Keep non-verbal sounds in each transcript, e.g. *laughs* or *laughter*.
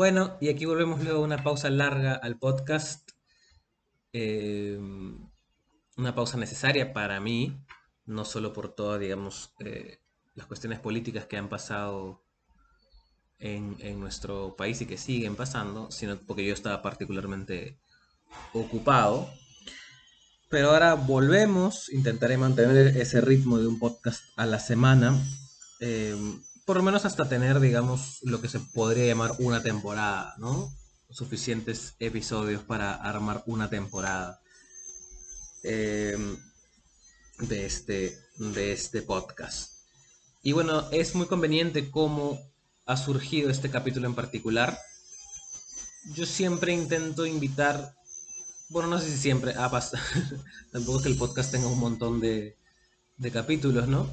Bueno, y aquí volvemos luego a una pausa larga al podcast. Eh, una pausa necesaria para mí, no solo por todas, digamos, eh, las cuestiones políticas que han pasado en, nuestro país y que siguen pasando, sino porque yo estaba particularmente ocupado. Pero ahora volvemos, intentaré mantener ese ritmo de un podcast a la semana. Eh, por lo menos hasta tener, digamos, lo que se podría llamar una temporada, ¿no? Suficientes episodios para armar una temporada eh, de, este, de este podcast. Y bueno, es muy conveniente cómo ha surgido este capítulo en particular. Yo siempre intento invitar, bueno, no sé si siempre, ah, *laughs* tampoco es que el podcast tenga un montón de, de capítulos, ¿no?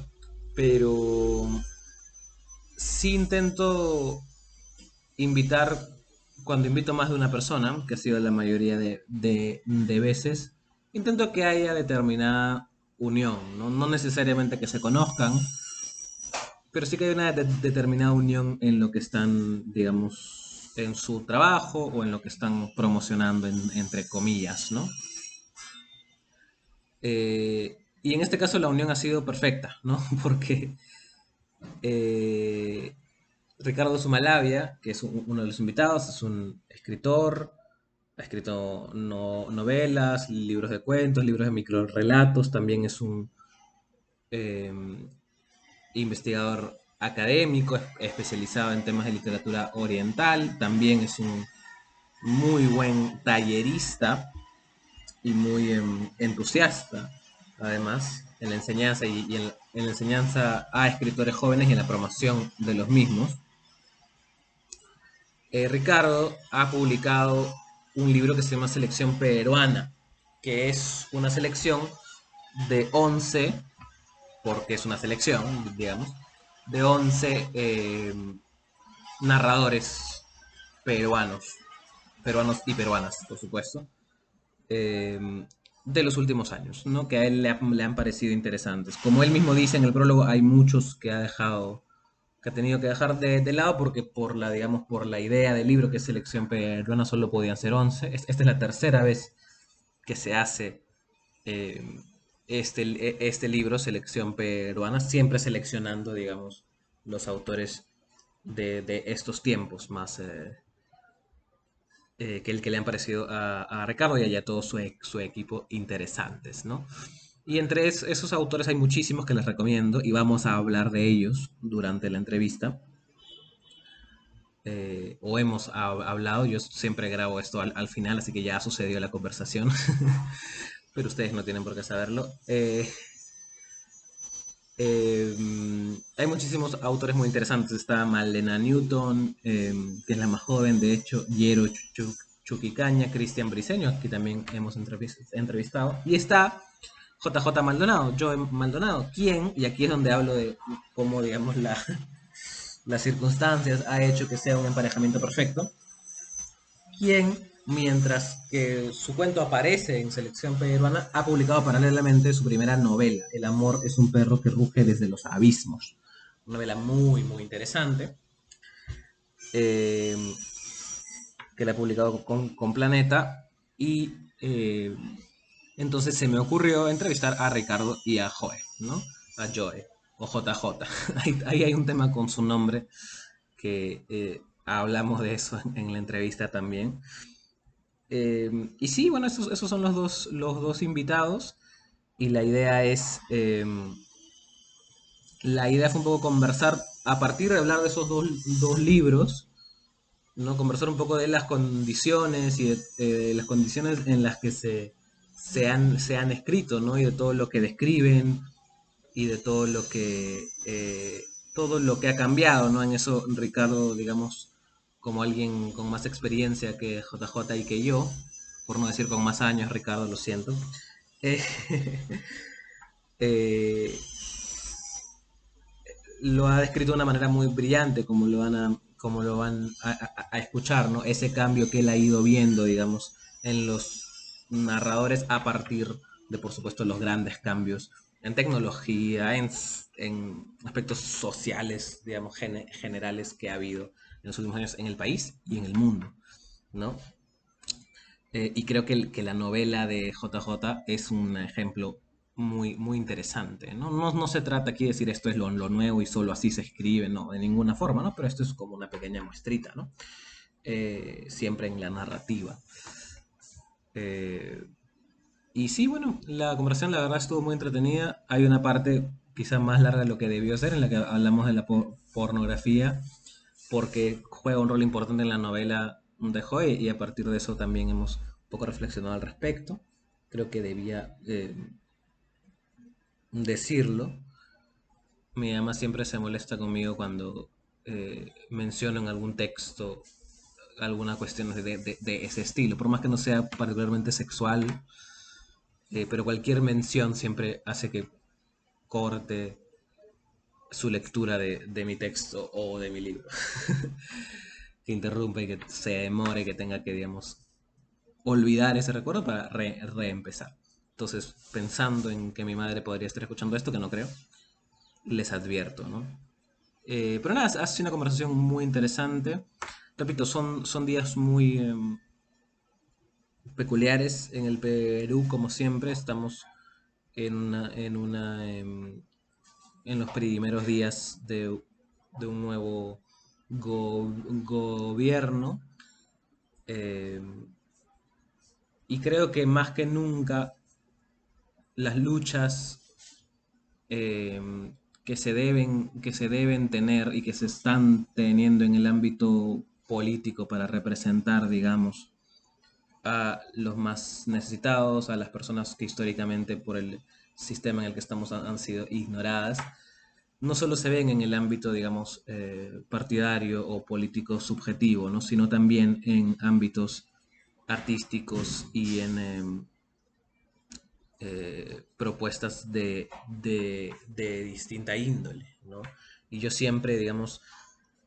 Pero sí intento invitar, cuando invito más de una persona, que ha sido la mayoría de, veces, intento que haya determinada unión, ¿no? necesariamente que se conozcan, pero sí que hay una determinada unión en lo que están, digamos, en su trabajo o en lo que están promocionando, entre comillas, ¿no? Eh, y en este caso la unión ha sido perfecta, ¿no? *laughs* Porque eh, Ricardo Sumalavia, que es uno de los invitados, es un escritor, ha escrito novelas, libros de cuentos, libros de microrelatos, también es un eh, investigador académico, especializado en temas de literatura oriental, también es un muy buen tallerista y muy em, entusiasta, además en la enseñanza y, en, la enseñanza a escritores jóvenes y en la promoción de los mismos. Eh, Ricardo ha publicado un libro que se llama Selección Peruana, que es una selección de 11, porque es una selección, digamos, de 11 eh, narradores peruanos, peruanos y peruanas, por supuesto, eh, de los últimos años, ¿no? que a él le, han parecido interesantes. Como él mismo dice en el prólogo, hay muchos que ha dejado, que ha tenido que dejar de, lado porque por la, digamos, por la idea del libro que es selección peruana solo podían ser 11. Esta es la tercera vez que se hace eh, este, este libro, selección peruana, siempre seleccionando, digamos, los autores de, estos tiempos más... Eh, eh, que el que le han parecido a, Ricardo y a todo su, e, su, equipo interesantes, ¿no? Y entre esos autores hay muchísimos que les recomiendo y vamos a hablar de ellos durante la entrevista. Eh, o hemos hablado, yo siempre grabo esto al, final, así que ya sucedió la conversación, *laughs* pero ustedes no tienen por qué saberlo. Eh, hay muchísimos autores muy interesantes. Está Malena Newton, em, que es la más joven, de hecho, Yero Chuquicaña, Cristian Briseño, que también hemos entrevistado. Y está JJ Maldonado, Joe Maldonado, quien, y aquí es donde hablo de cómo, digamos, la, las circunstancias ha hecho que sea un emparejamiento perfecto, quien mientras que su cuento aparece en Selección Peruana, ha publicado paralelamente su primera novela, El amor es un perro que ruge desde los abismos. Una novela muy, muy interesante, eh, que la ha publicado con, Planeta, y eh, entonces se me ocurrió entrevistar a Ricardo y a Joe, ¿no? A Joe, o JJ. *laughs* ahí, hay un tema con su nombre, que eh, hablamos de eso en la entrevista también. Em, y sí, bueno, esos, esos, son los dos, los dos invitados. Y la idea es. Em, la idea fue un poco conversar, a partir de hablar de esos dos, dos libros, ¿no? Conversar un poco de las condiciones y de, las condiciones en las que se, se, han, se han escrito, ¿no? Y de todo lo que describen y de todo lo que. Eh, todo lo que ha cambiado, ¿no? En eso, Ricardo, digamos, como alguien con más experiencia que JJ y que yo, por no decir con más años, Ricardo, lo siento. Eh, *laughs* eh, lo ha descrito de una manera muy brillante, como lo van a, como lo van a, escuchar, ¿no? Ese cambio que él ha ido viendo, digamos, en los narradores a partir de, por supuesto, los grandes cambios en tecnología, en, aspectos sociales, digamos, generales que ha habido en los últimos años en el país y en el mundo, ¿no? Eh, y creo que, que, la novela de JJ es un ejemplo muy, muy interesante. ¿no? No, se trata aquí de decir esto es lo, nuevo y solo así se escribe, no, de ninguna forma, ¿no? pero esto es como una pequeña muestrita, ¿no? Eh, siempre en la narrativa. Eh, y sí, bueno, la conversación la verdad estuvo muy entretenida. Hay una parte quizás más larga de lo que debió ser en la que hablamos de la pornografía, porque juega un rol importante en la novela de Joy y a partir de eso también hemos un poco reflexionado al respecto. Creo que debía eh, decirlo. Mi mamá siempre se molesta conmigo cuando eh, menciono en algún texto alguna cuestión de, ese estilo, por más que no sea particularmente sexual, eh, pero cualquier mención siempre hace que corte su lectura de, mi texto o de mi libro. *laughs* que interrumpe, que se demore, que tenga que, digamos, olvidar ese recuerdo para reempezar. Entonces, pensando en que mi madre podría estar escuchando esto, que no creo, les advierto, ¿no? Eh, pero nada, ha sido una conversación muy interesante. Repito, son, son días muy em, peculiares en el Perú, como siempre. Estamos en una, en una em, en los primeros días de, un nuevo gobierno. Em, y creo que más que nunca las luchas eh, que, se deben, que se deben tener y que se están teniendo en el ámbito político para representar, digamos, a los más necesitados, a las personas que históricamente por el sistema en el que estamos han, sido ignoradas, no solo se ven en el ámbito, digamos, eh, partidario o político subjetivo, ¿no? sino también en ámbitos artísticos y en, em, eh, propuestas de, distinta índole, ¿no? Y yo siempre, digamos,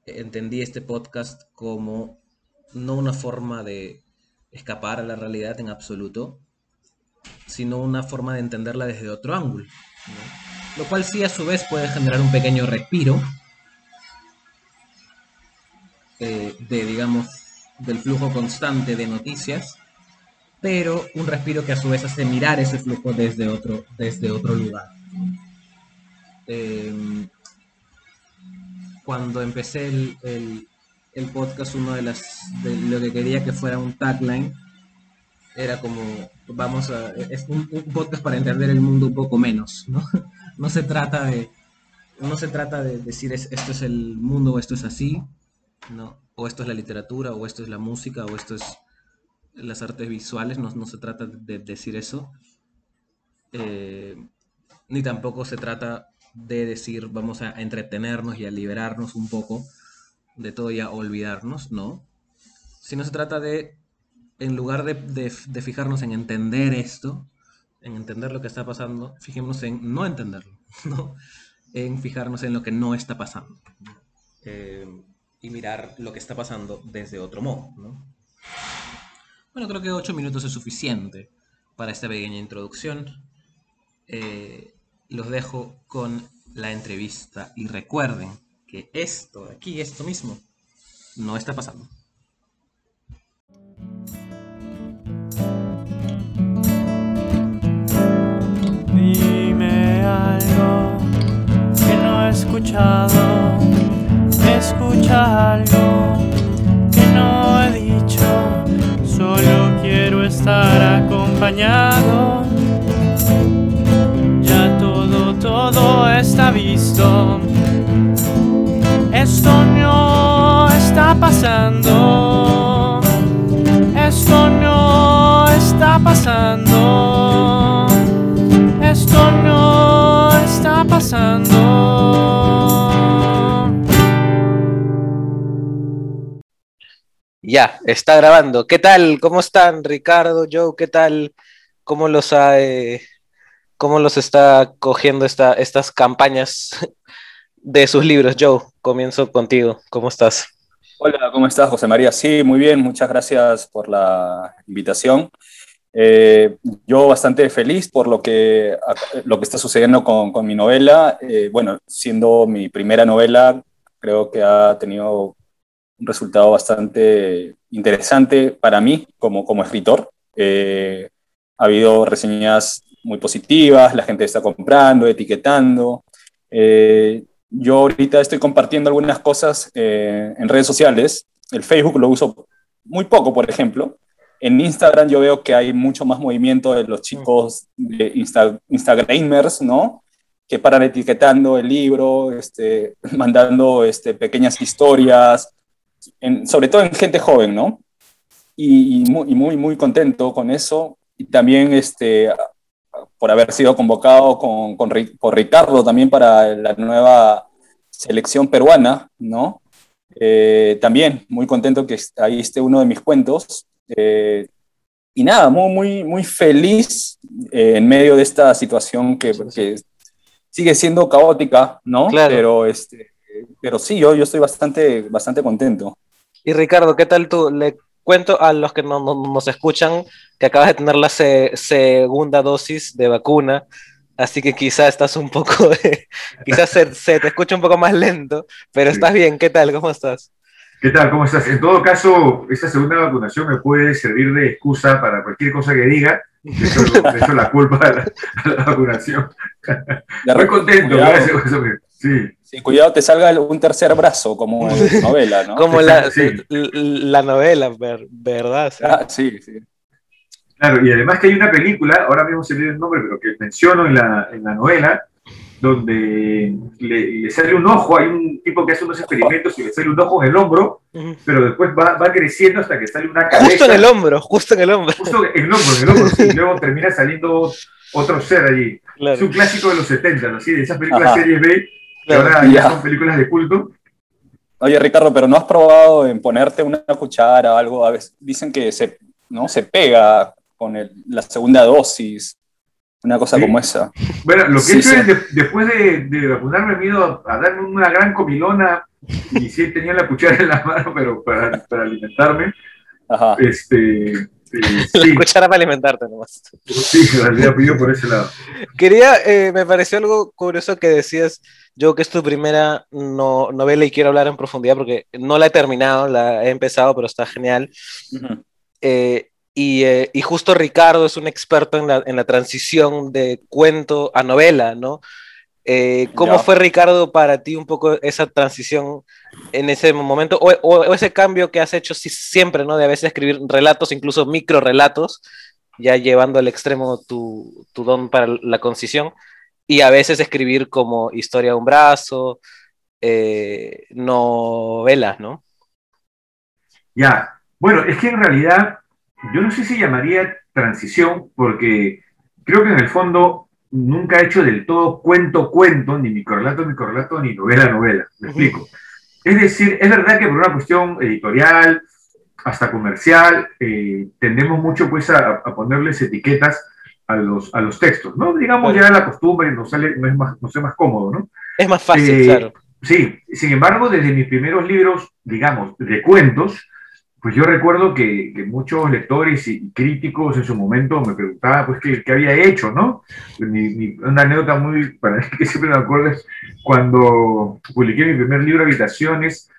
entendí este podcast como no una forma de escapar a la realidad en absoluto, sino una forma de entenderla desde otro ángulo, lo cual sí a su vez puede generar un pequeño respiro eh, de, digamos, del flujo constante de noticias pero un respiro que a su vez hace mirar ese flujo desde otro, desde otro lugar. Em, cuando empecé el, podcast, uno de las de lo que quería que fuera un tagline era como vamos a es un, podcast para entender el mundo un poco menos, ¿no? *laughs* No se trata de no se trata de decir esto es el mundo o esto es así, no, o esto es la literatura o esto es la música o esto es las artes visuales, no, se trata de decir eso, eh, ni tampoco se trata de decir vamos a entretenernos y a liberarnos un poco de todo y a olvidarnos, no, sino se trata de, en lugar de, fijarnos en entender esto, en entender lo que está pasando, fijémonos en no entenderlo, *laughs* ¿no? en fijarnos en lo que no está pasando. Eh, y mirar lo que está pasando desde otro modo. ¿no? Bueno, creo que ocho minutos es suficiente para esta pequeña introducción. Eh, los dejo con la entrevista y recuerden que esto aquí, esto mismo, no está pasando. Algo que no he escuchado, escucha algo que no he dicho Solo quiero estar acompañado. Ya todo, todo está visto. Ya, está grabando. ¿Qué tal? ¿Cómo están, Ricardo, Joe? ¿Qué tal? ¿Cómo los, eh, cómo los está cogiendo esta, estas campañas *laughs* de sus libros? Joe, comienzo contigo. ¿Cómo estás? Hola, ¿cómo estás, José María? Sí, muy bien. Muchas gracias por la invitación. Eh, yo bastante feliz por lo que, lo que está sucediendo con, con mi novela. Eh, bueno, siendo mi primera novela, creo que ha tenido un resultado bastante interesante para mí como, como escritor. Eh, ha habido reseñas muy positivas, la gente está comprando, etiquetando. Eh, yo ahorita estoy compartiendo algunas cosas eh, en redes sociales. El Facebook lo uso muy poco, por ejemplo. En Instagram yo veo que hay mucho más movimiento de los chicos de Instagramers, ¿no? Que paran etiquetando el libro, este, *laughs* mandando este, pequeñas historias, sobre todo en gente joven, ¿no? Y, muy, muy, muy contento con eso. Y también este, por haber sido convocado con, con, Ricardo también para la nueva selección peruana, ¿no? Eh, también muy contento que ahí esté uno de mis cuentos. Eh, y nada, muy, muy, muy feliz eh, en medio de esta situación que, que, sigue siendo caótica, ¿no? Claro. Pero, este, pero sí, yo, yo estoy bastante, bastante contento. Y Ricardo, ¿qué tal tú? Le cuento a los que no, no, nos escuchan que acabas de tener la se, segunda dosis de vacuna, así que quizás estás un poco, *laughs* de, quizás se, se, te escucha un poco más lento, pero sí. estás bien, ¿qué tal? ¿Cómo estás? ¿Qué tal? ¿Cómo estás? En todo caso, esta segunda vacunación me puede servir de excusa para cualquier cosa que diga. De hecho, de hecho la culpa a la, a la vacunación. Muy contento, gracias. Sí. Sí, cuidado, te salga un tercer brazo, como en *laughs* novela, ¿no? como la, sí. la novela, ver, ¿verdad? Sí. Ah, sí, sí. Claro, y además que hay una película, ahora mismo se me el nombre, pero que menciono en la, en la novela, donde le, le, sale un ojo, hay un tipo que hace unos experimentos y le sale un ojo en el hombro, uh -huh. pero después va, va, creciendo hasta que sale una cabeza. Justo en el hombro, justo en el hombro. Justo en el hombro, en el hombro, y *laughs* luego termina saliendo otro ser allí. Claro. Es un clásico de los 70, ¿no? ¿Sí? De esas películas Ajá. series B, claro. ahora ya son películas de culto. Oye, Ricardo, pero ¿no has probado en ponerte una cuchara o algo? A veces dicen que se, ¿no? se pega con el, la segunda dosis. Una cosa sí. como esa. Bueno, lo que sí, he hecho sí. es, de, después de, de, vacunarme, ido a, a, darme una gran comilona, y sí tenía la cuchara en la mano, pero para, para alimentarme. Ajá. Este, sí. *laughs* La cuchara para alimentarte nomás. Sí, en realidad pidió por ese lado. Quería, eh, me pareció algo curioso que decías, yo que es tu primera no, novela y quiero hablar en profundidad porque no la he terminado, la he empezado, pero está genial. Uh -huh. eh, y, eh, y, justo Ricardo es un experto en la, en la, transición de cuento a novela, ¿no? Eh, ¿Cómo ya. fue, Ricardo, para ti un poco esa transición en ese momento? O, o, o, ese cambio que has hecho siempre, ¿no? De a veces escribir relatos, incluso micro relatos, ya llevando al extremo tu, tu don para la concisión, y a veces escribir como historia a un brazo, eh, novelas, ¿no? Ya, bueno, es que en realidad yo no sé si llamaría transición, porque creo que en el fondo nunca he hecho del todo cuento-cuento, ni microrelato, microrelato, ni novela-novela. ¿Me explico? Es decir, es verdad que por una cuestión editorial, hasta comercial, eh, tendemos mucho pues a, a, ponerles etiquetas a los, a los textos, ¿no? Digamos ya la costumbre nos sale, no es más, nos es más cómodo, ¿no? Es más fácil, eh, claro. Sí, sin embargo, desde mis primeros libros, digamos, de cuentos, pues yo recuerdo que, muchos lectores y críticos en su momento me preguntaban pues qué, había hecho, ¿no? Una anécdota muy, para mí *laughs* que siempre me acuerdo cuando publiqué mi primer libro, Habitaciones,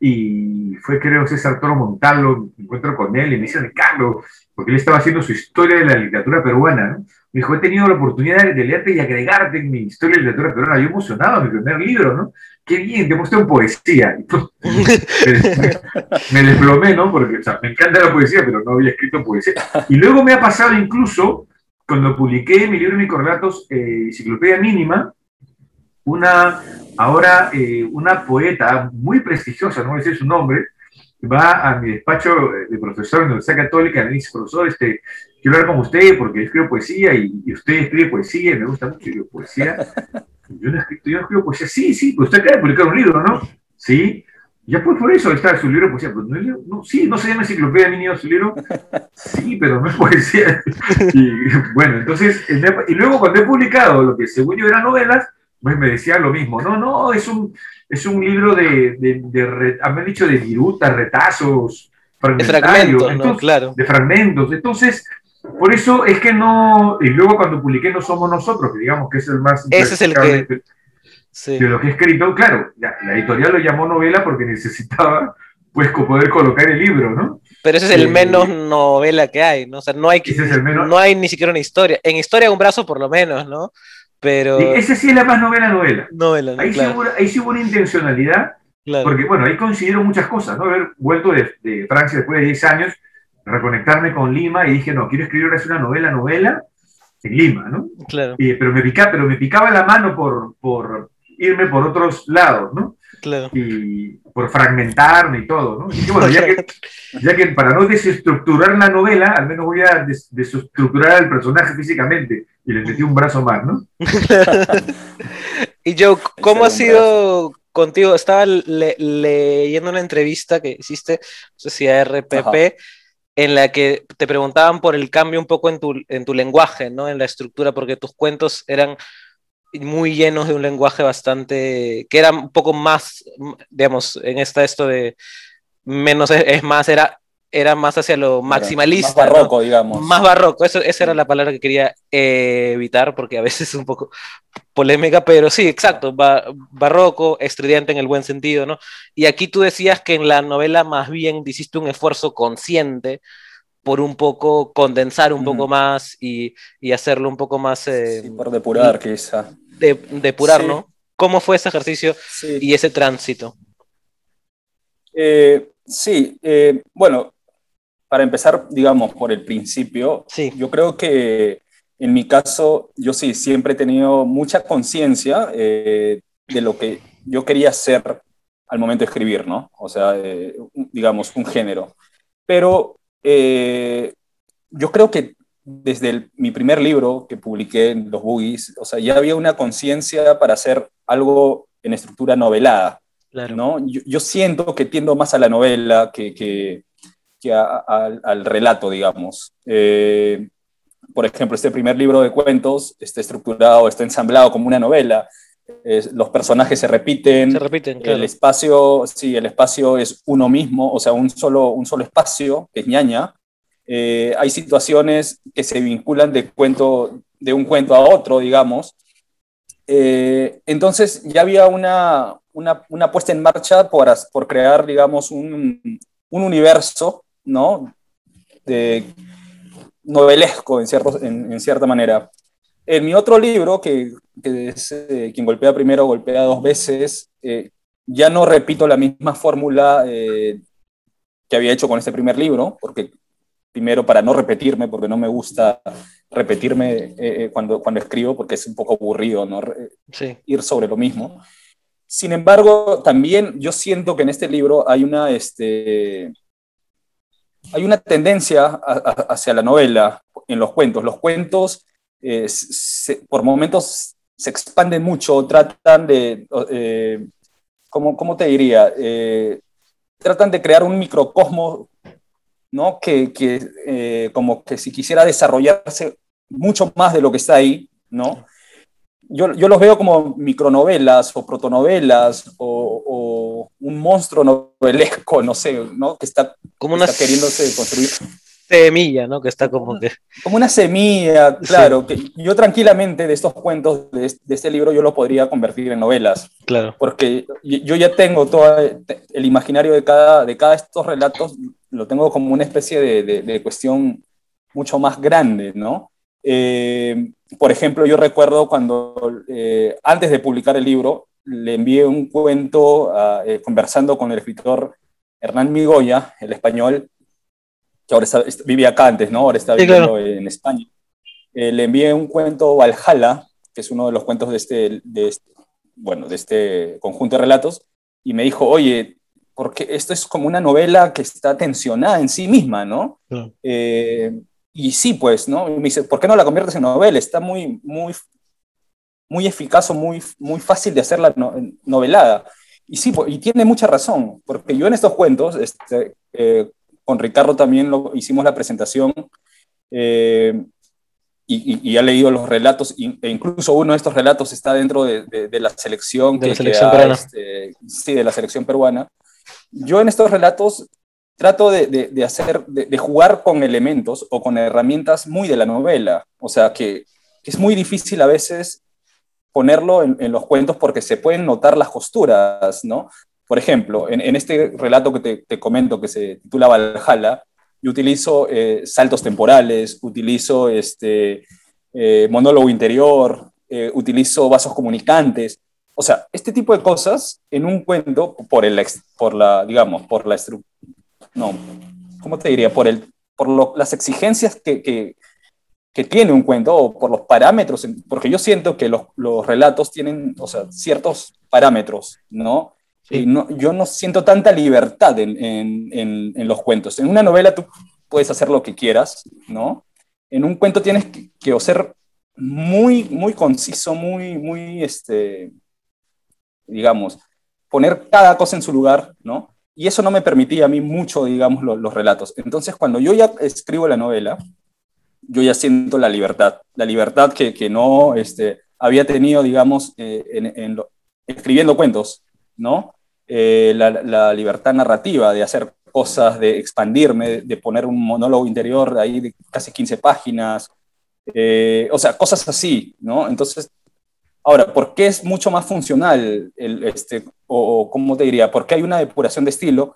y fue creo César Toro Montalvo, me encuentro con él y me dice, Ricardo, porque él estaba haciendo su historia de la literatura peruana, ¿no? Me dijo, he tenido la oportunidad de leerte y agregarte en mi historia de literatura peruana. Yo emocionado, mi primer libro, ¿no? Qué bien, te mostré en poesía. *laughs* me, desplomé, ¿no? Porque o sea, me encanta la poesía, pero no había escrito poesía. Y luego me ha pasado incluso, cuando publiqué mi libro, mis correlatos, eh, Enciclopedia Mínima, una, ahora eh, una poeta muy prestigiosa, no voy a decir su nombre, va a mi despacho de profesor de la Universidad Católica, me dice, profesor, este, quiero hablar con usted porque escribo poesía y, y usted escribe poesía y me gusta mucho poesía. Yo no, escribo, yo escribo poesía. Sí, sí, pues usted acaba de publicar un libro, ¿no? Sí. Ya pues por eso está su libro de poesía. Pues, no, no, sí, no se llama enciclopedia ni su libro. Sí, pero no es poesía. *laughs* Y bueno, entonces, y luego cuando he publicado lo que según yo eran novelas, pues me decía lo mismo. No, no, es un, es un libro de, de, de, de me han dicho de virutas, retazos, fragmentarios. De fragmentos, entonces, ¿no? claro. De fragmentos. Entonces, por eso es que no, y luego cuando publiqué No Somos Nosotros, que digamos que es el más... Ese es el que... De, sí. de lo que he escrito, claro, ya, la editorial lo llamó novela porque necesitaba pues poder colocar el libro, ¿no? Pero ese es el menos novela que hay, ¿no? O sea, no hay, no hay ni siquiera una historia. En historia un brazo por lo menos, ¿no? Pero... ese sí es la más novela novela. Novela, ahí, sí hubo, ahí sí hubo una intencionalidad, porque bueno, ahí considero muchas cosas, ¿no? Haber vuelto de, de, Francia después de 10 años, reconectarme con Lima y dije, no, quiero escribir ahora una novela novela en Lima, ¿no? Claro. pero, me picaba, pero me picaba la mano por, por irme por otros lados, ¿no? Claro. Y por fragmentarme y todo, ¿no? Y bueno, ya que, *laughs* ya que para no desestructurar la novela, al menos voy a desestructurar al personaje físicamente y le metí un brazo más, ¿no? *laughs* y Joe, ¿cómo ha sido contigo? Estaba leyendo una entrevista que hiciste, no sé si a RPP, en la que te preguntaban por el cambio un poco en tu, en tu lenguaje, ¿no? En la estructura, porque tus cuentos eran muy llenos de un lenguaje bastante, que era un poco más, digamos, en esta esto de menos es más, era era más hacia lo maximalista. Más barroco, digamos. Más barroco, Eso, esa era la palabra que quería eh, evitar, porque a veces es un poco polémica, pero sí, exacto, barroco, estridente en el buen sentido, ¿no? Y aquí tú decías que en la novela más bien hiciste un esfuerzo consciente por un poco condensar un poco más y, y, hacerlo un poco más... Eh, por depurar, quizá. De, depurar, ¿no? ¿Cómo fue ese ejercicio y ese tránsito? Eh, sí, bueno, para empezar, digamos, por el principio, sí. yo creo que en mi caso, yo sí, siempre he tenido mucha conciencia eh, de lo que yo quería hacer al momento de escribir, ¿no? O sea, eh, digamos, un género. Pero eh, yo creo que desde mi primer libro que publiqué en Los Boogies, o sea, ya había una conciencia para hacer algo en estructura novelada, claro. ¿no? Yo, yo, siento que tiendo más a la novela que, que que al relato, digamos. Eh, por ejemplo, este primer libro de cuentos está estructurado, está ensamblado como una novela. los personajes se repiten. Se repiten, El espacio, sí, el espacio es uno mismo, o sea, un solo, un solo espacio, que es ñaña. Eh, hay situaciones que se vinculan de, cuento, de un cuento a otro, digamos. Eh, entonces ya había una, una, una, puesta en marcha por, por crear, digamos, un, un universo ¿no? De, novelesco en, cierto, en, cierta manera. En mi otro libro, que, es eh, Quien golpea primero, golpea dos veces, eh, ya no repito la misma fórmula eh, que había hecho con este primer libro, porque primero para no repetirme, porque no me gusta repetirme cuando, cuando escribo, porque es un poco aburrido ¿no? ir sobre lo mismo. Sin embargo, también yo siento que en este libro hay una, este, hay una tendencia hacia la novela en los cuentos. Los cuentos eh, por momentos se expanden mucho, tratan de, eh, ¿cómo, te diría? Eh, tratan de crear un microcosmo, ¿no? Que, que como que si quisiera desarrollarse mucho más de lo que está ahí, ¿no? Yo, yo los veo como micronovelas o protonovelas o, un monstruo novelesco, no sé, ¿no? Que está, como una queriéndose construir. Semilla, ¿no? Que está como que... Como una semilla, claro. Que yo tranquilamente de estos cuentos, de, este libro, yo lo podría convertir en novelas. Claro. Porque yo ya tengo todo el imaginario de cada de cada estos relatos, lo tengo como una especie de, de cuestión mucho más grande, ¿no? Eh, por ejemplo, yo recuerdo cuando eh, antes de publicar el libro, le envié un cuento eh, conversando con el escritor Hernán Migoya, el español, que ahora vivía acá antes, ¿no? Ahora está viviendo en España. le envié un cuento Valhalla, que es uno de los cuentos de este, de este, bueno, de este conjunto de relatos, y me dijo, oye, porque esto es como una novela que está tensionada en sí misma, ¿no? y sí, pues, ¿no? Y me dice, ¿por qué no la conviertes en novela? Está muy, muy, muy eficaz o muy, muy fácil de hacerla novelada. Y sí, pues, y tiene mucha razón, porque yo en estos cuentos, este, eh, con Ricardo también lo, hicimos la presentación eh, y, y, ha leído los relatos, e incluso uno de estos relatos está dentro de, de, la selección, de la selección peruana. Este, sí, de la selección peruana. Yo en estos relatos trato de, hacer, de, jugar con elementos o con herramientas muy de la novela. O sea, que, es muy difícil a veces ponerlo en, los cuentos porque se pueden notar las costuras, ¿no? Por ejemplo, en, este relato que te, comento que se titula Valhalla, yo utilizo eh, saltos temporales, utilizo este, eh, monólogo interior, eh, utilizo vasos comunicantes. O sea, este tipo de cosas en un cuento, por, el, por la, digamos, por la no, ¿cómo te diría? Por, el, por las exigencias que, que, tiene un cuento o por los parámetros, porque yo siento que los, los relatos tienen, o sea, ciertos parámetros, ¿no? Y no, yo no siento tanta libertad en, en, en, los cuentos. En una novela tú puedes hacer lo que quieras, ¿no? En un cuento tienes que, que ser muy, muy conciso, muy, muy, este, digamos, poner cada cosa en su lugar, ¿no? Y eso no me permitía a mí mucho, digamos, los relatos. Entonces, cuando yo ya escribo la novela, yo ya siento la libertad, la libertad que, que no este, había tenido, digamos, eh, en, escribiendo cuentos, ¿no? Eh, la, libertad narrativa de hacer cosas, de expandirme, de, poner un monólogo interior de ahí de casi 15 páginas, eh, o sea, cosas así, ¿no? Entonces, ahora, ¿por qué es mucho más funcional, el, este, o, cómo te diría, por qué hay una depuración de estilo?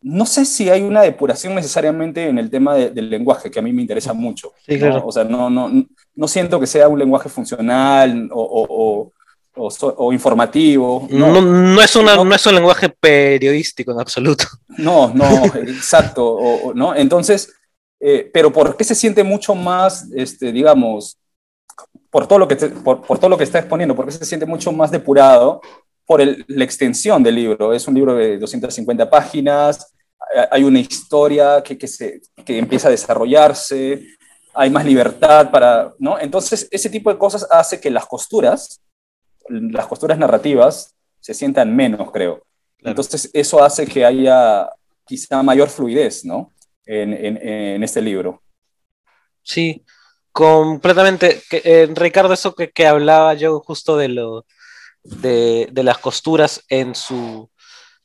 No sé si hay una depuración necesariamente en el tema del lenguaje, que a mí me interesa mucho. Sí, claro. O sea, no, no, no siento que sea un lenguaje funcional o, o, informativo. No, no, es una, no, es un lenguaje periodístico en absoluto. No, no, *laughs* exacto. ¿no? Entonces, eh, pero ¿por qué se siente mucho más, este, digamos, por todo, lo que por, por, todo lo que está exponiendo, por qué se siente mucho más depurado? Por el, la extensión del libro. Es un libro de 250 páginas, hay una historia que, que, se, que empieza a desarrollarse, hay más libertad para, ¿no? Entonces, ese tipo de cosas hace que las costuras las costuras narrativas se sientan menos, creo. Entonces, eso hace que haya quizá mayor fluidez, ¿no? En, en, este libro. Sí, completamente. Eh, Ricardo, eso que, que, hablaba yo justo de, lo, de, de, las costuras en su,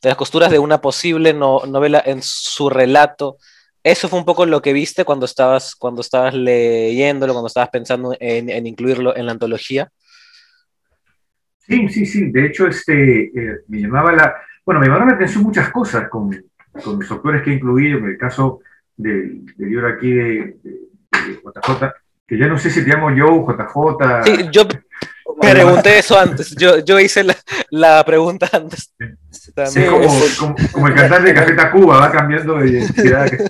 de las costuras de una posible novela en su relato. Eso fue un poco lo que viste cuando estabas, cuando estabas leyéndolo, cuando estabas pensando en, en incluirlo en la antología. Sí, sí, sí. De hecho, este, eh, me llamaba la, bueno, me llamaron la atención muchas cosas con, con los autores que he incluido, en el caso del, libro aquí de, JJ, que ya no sé si te llamo yo JJ. Sí, yo pregunté eso antes, yo, yo hice la, la pregunta antes. Sí, como, como, el cantante de Café Cuba va cambiando de identidad. *laughs*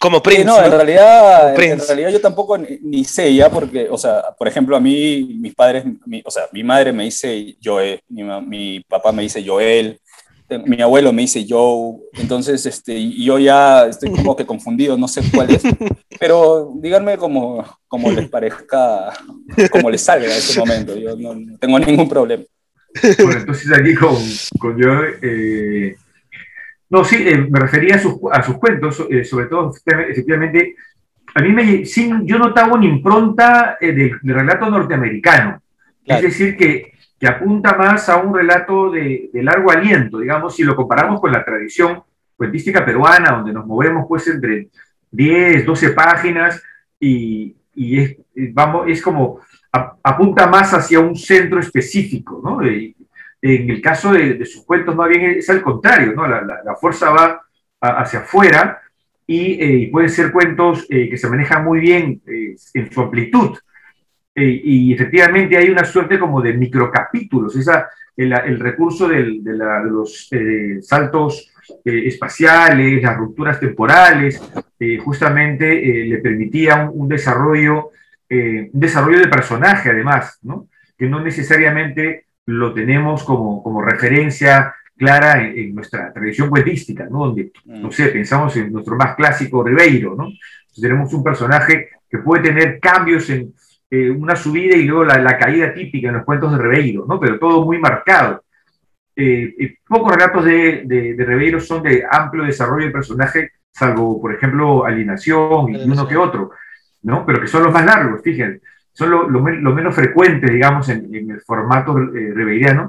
Como Prince. no, en realidad, en realidad yo tampoco ni, sé ya, porque, o sea, por ejemplo, a mí, mis padres, o sea, mi madre me dice Joel, mi, mi, papá me dice Joel, mi abuelo me dice Joe, entonces, este, y yo ya estoy como que confundido, no sé cuál es, pero díganme como, como les parezca, como les salga en ese momento, yo no, tengo ningún problema. Bueno, entonces aquí con, con Joe, eh, no, sí, eh, me refería a sus, a sus cuentos, eh, sobre todo, efectivamente, a mí me, yo notaba una impronta eh, del, relato norteamericano, es decir, que, que, apunta más a un relato de, largo aliento, digamos, si lo comparamos con la tradición cuentística peruana, donde nos movemos pues entre 10, 12 páginas y, y es, vamos, es como apunta más hacia un centro específico, ¿no? En el caso de, sus cuentos, más bien es al contrario, ¿no? La, fuerza va hacia afuera y eh, pueden ser cuentos eh, que se manejan muy bien eh, en su amplitud. Y efectivamente hay una suerte como de microcapítulos, esa, el, el recurso del, de, los saltos espaciales, las rupturas temporales, justamente le permitía un, desarrollo, un desarrollo de personaje además, ¿no? que no necesariamente lo tenemos como, como referencia clara en, nuestra tradición cuentística, ¿no? Donde, no mm. sé, pensamos en nuestro más clásico Ribeiro, ¿no? tenemos un personaje que puede tener cambios en eh, una subida y luego la, caída típica en los cuentos de Ribeiro, ¿no? Pero todo muy marcado. Eh, eh, pocos relatos de, de, Ribeiro son de amplio desarrollo del personaje, salvo, por ejemplo, Alienación y uno que otro, ¿no? Pero que son los más largos, fíjense son lo, menos frecuentes, digamos, en, el formato eh,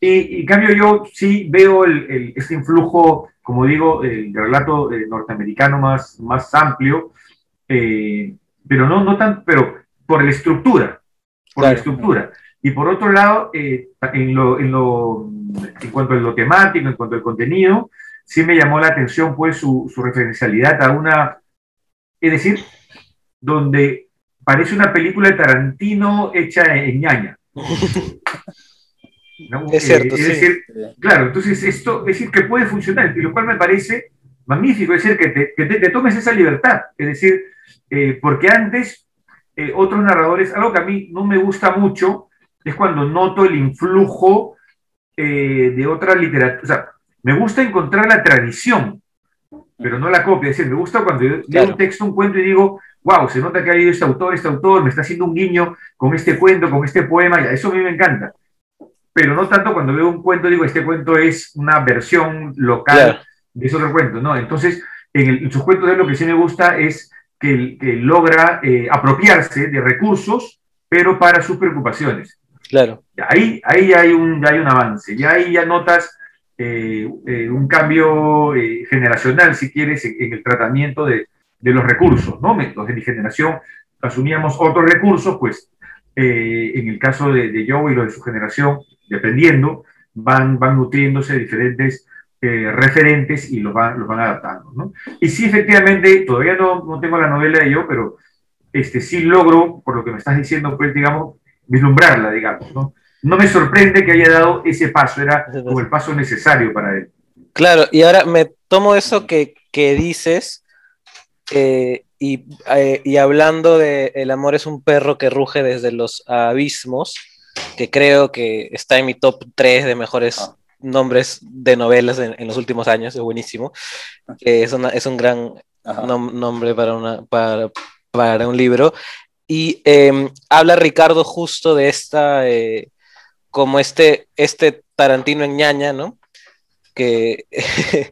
Y, en cambio yo sí veo el, este influjo, como digo, el relato eh, norteamericano más, más amplio, eh, pero no, no tan, pero por la estructura, por la estructura. Y por otro lado, eh, en, lo, en, lo, en cuanto a lo temático, en cuanto al contenido, sí me llamó la atención pues su, su referencialidad a una, es decir, donde parece una película de Tarantino hecha en ñaña. *laughs* Es cierto, es decir, claro, entonces esto, es decir, que puede funcionar, y lo cual me parece magnífico, es decir, que te, que te, tomes esa libertad, es decir, eh, porque antes eh, otros narradores, algo que a mí no me gusta mucho, es cuando noto el influjo eh, de otra literatura, o sea, me gusta encontrar la tradición, pero no la copia, es decir, me gusta cuando yo leo un texto, un cuento y digo, wow, se nota que ha habido este autor, este autor, me está haciendo un guiño con este cuento, con este poema, y eso a mí me encanta. Pero no tanto cuando veo un cuento, digo, este cuento es una versión local de ese otro cuento, ¿no? Entonces, en, sus cuentos de lo que sí me gusta es que, logra eh, apropiarse de recursos, pero para sus preocupaciones. Claro. Ahí, ahí hay, un, ya hay un avance, ya ahí ya notas eh, eh, un cambio generacional, si quieres, en, el tratamiento de, de, los recursos, ¿no? Los de mi generación asumíamos otros recursos, pues en el caso de, de Joe y lo de su generación, dependiendo, van, van nutriéndose de diferentes eh, referentes y los van, los van adaptando. ¿no? Y sí, efectivamente, todavía no, no, tengo la novela de yo, pero este, sí logro, por lo que me estás diciendo, pues, digamos, vislumbrarla, digamos. ¿no? no me sorprende que haya dado ese paso, era como el paso necesario para él. Claro, y ahora me tomo eso que, que dices eh, y, eh, y, hablando de El amor es un perro que ruge desde los abismos, que creo que está en mi top 3 de mejores ah. Nombres de novelas en, los últimos años, es buenísimo. es, es un gran nombre para, una, para, para, un libro. Y em, habla Ricardo justo de esta, eh, como este, este Tarantino en ñaña, ¿no? Que, *laughs*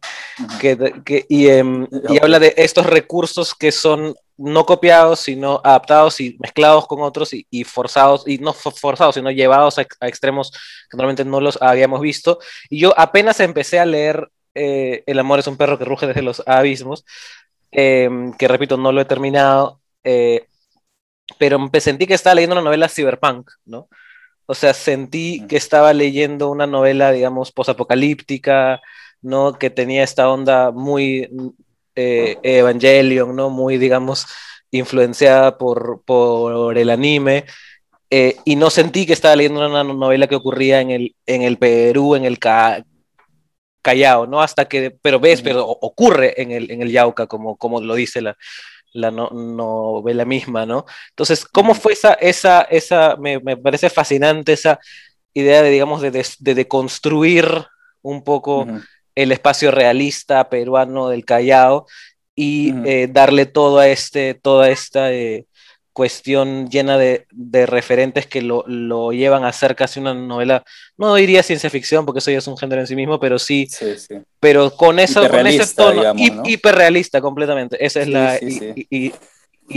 que, y, em, y habla de estos recursos que son no copiados, sino adaptados y mezclados con otros y, forzados, y no forzados, sino llevados a, extremos que normalmente no los habíamos visto. Y yo apenas empecé a leer eh, El amor es un perro que ruge desde los abismos, em, que repito, no lo he terminado, eh, pero me sentí que estaba leyendo una novela cyberpunk, ¿no? O sea, sentí que estaba leyendo una novela, digamos, posapocalíptica, ¿no? Que tenía esta onda muy eh, Evangelion, ¿no? Muy, digamos, influenciada por, por el anime. Eh, y no sentí que estaba leyendo una novela que ocurría en el, en el Perú, en el Callao, ¿no? Hasta que, pero ves, pero ocurre en el, en el Yauca, como, como lo dice la, la novela misma, ¿no? Entonces, ¿cómo fue esa, esa, esa, me, me parece fascinante esa idea de, digamos, de, de, de construir un poco el espacio realista peruano del Callao y eh, darle todo a este, toda esta eh, cuestión llena de, referentes que lo, llevan a ser casi una novela, no diría ciencia ficción, porque eso ya es un género en sí mismo, pero sí, pero con, eso, con ese tono hiperrealista completamente. Esa es la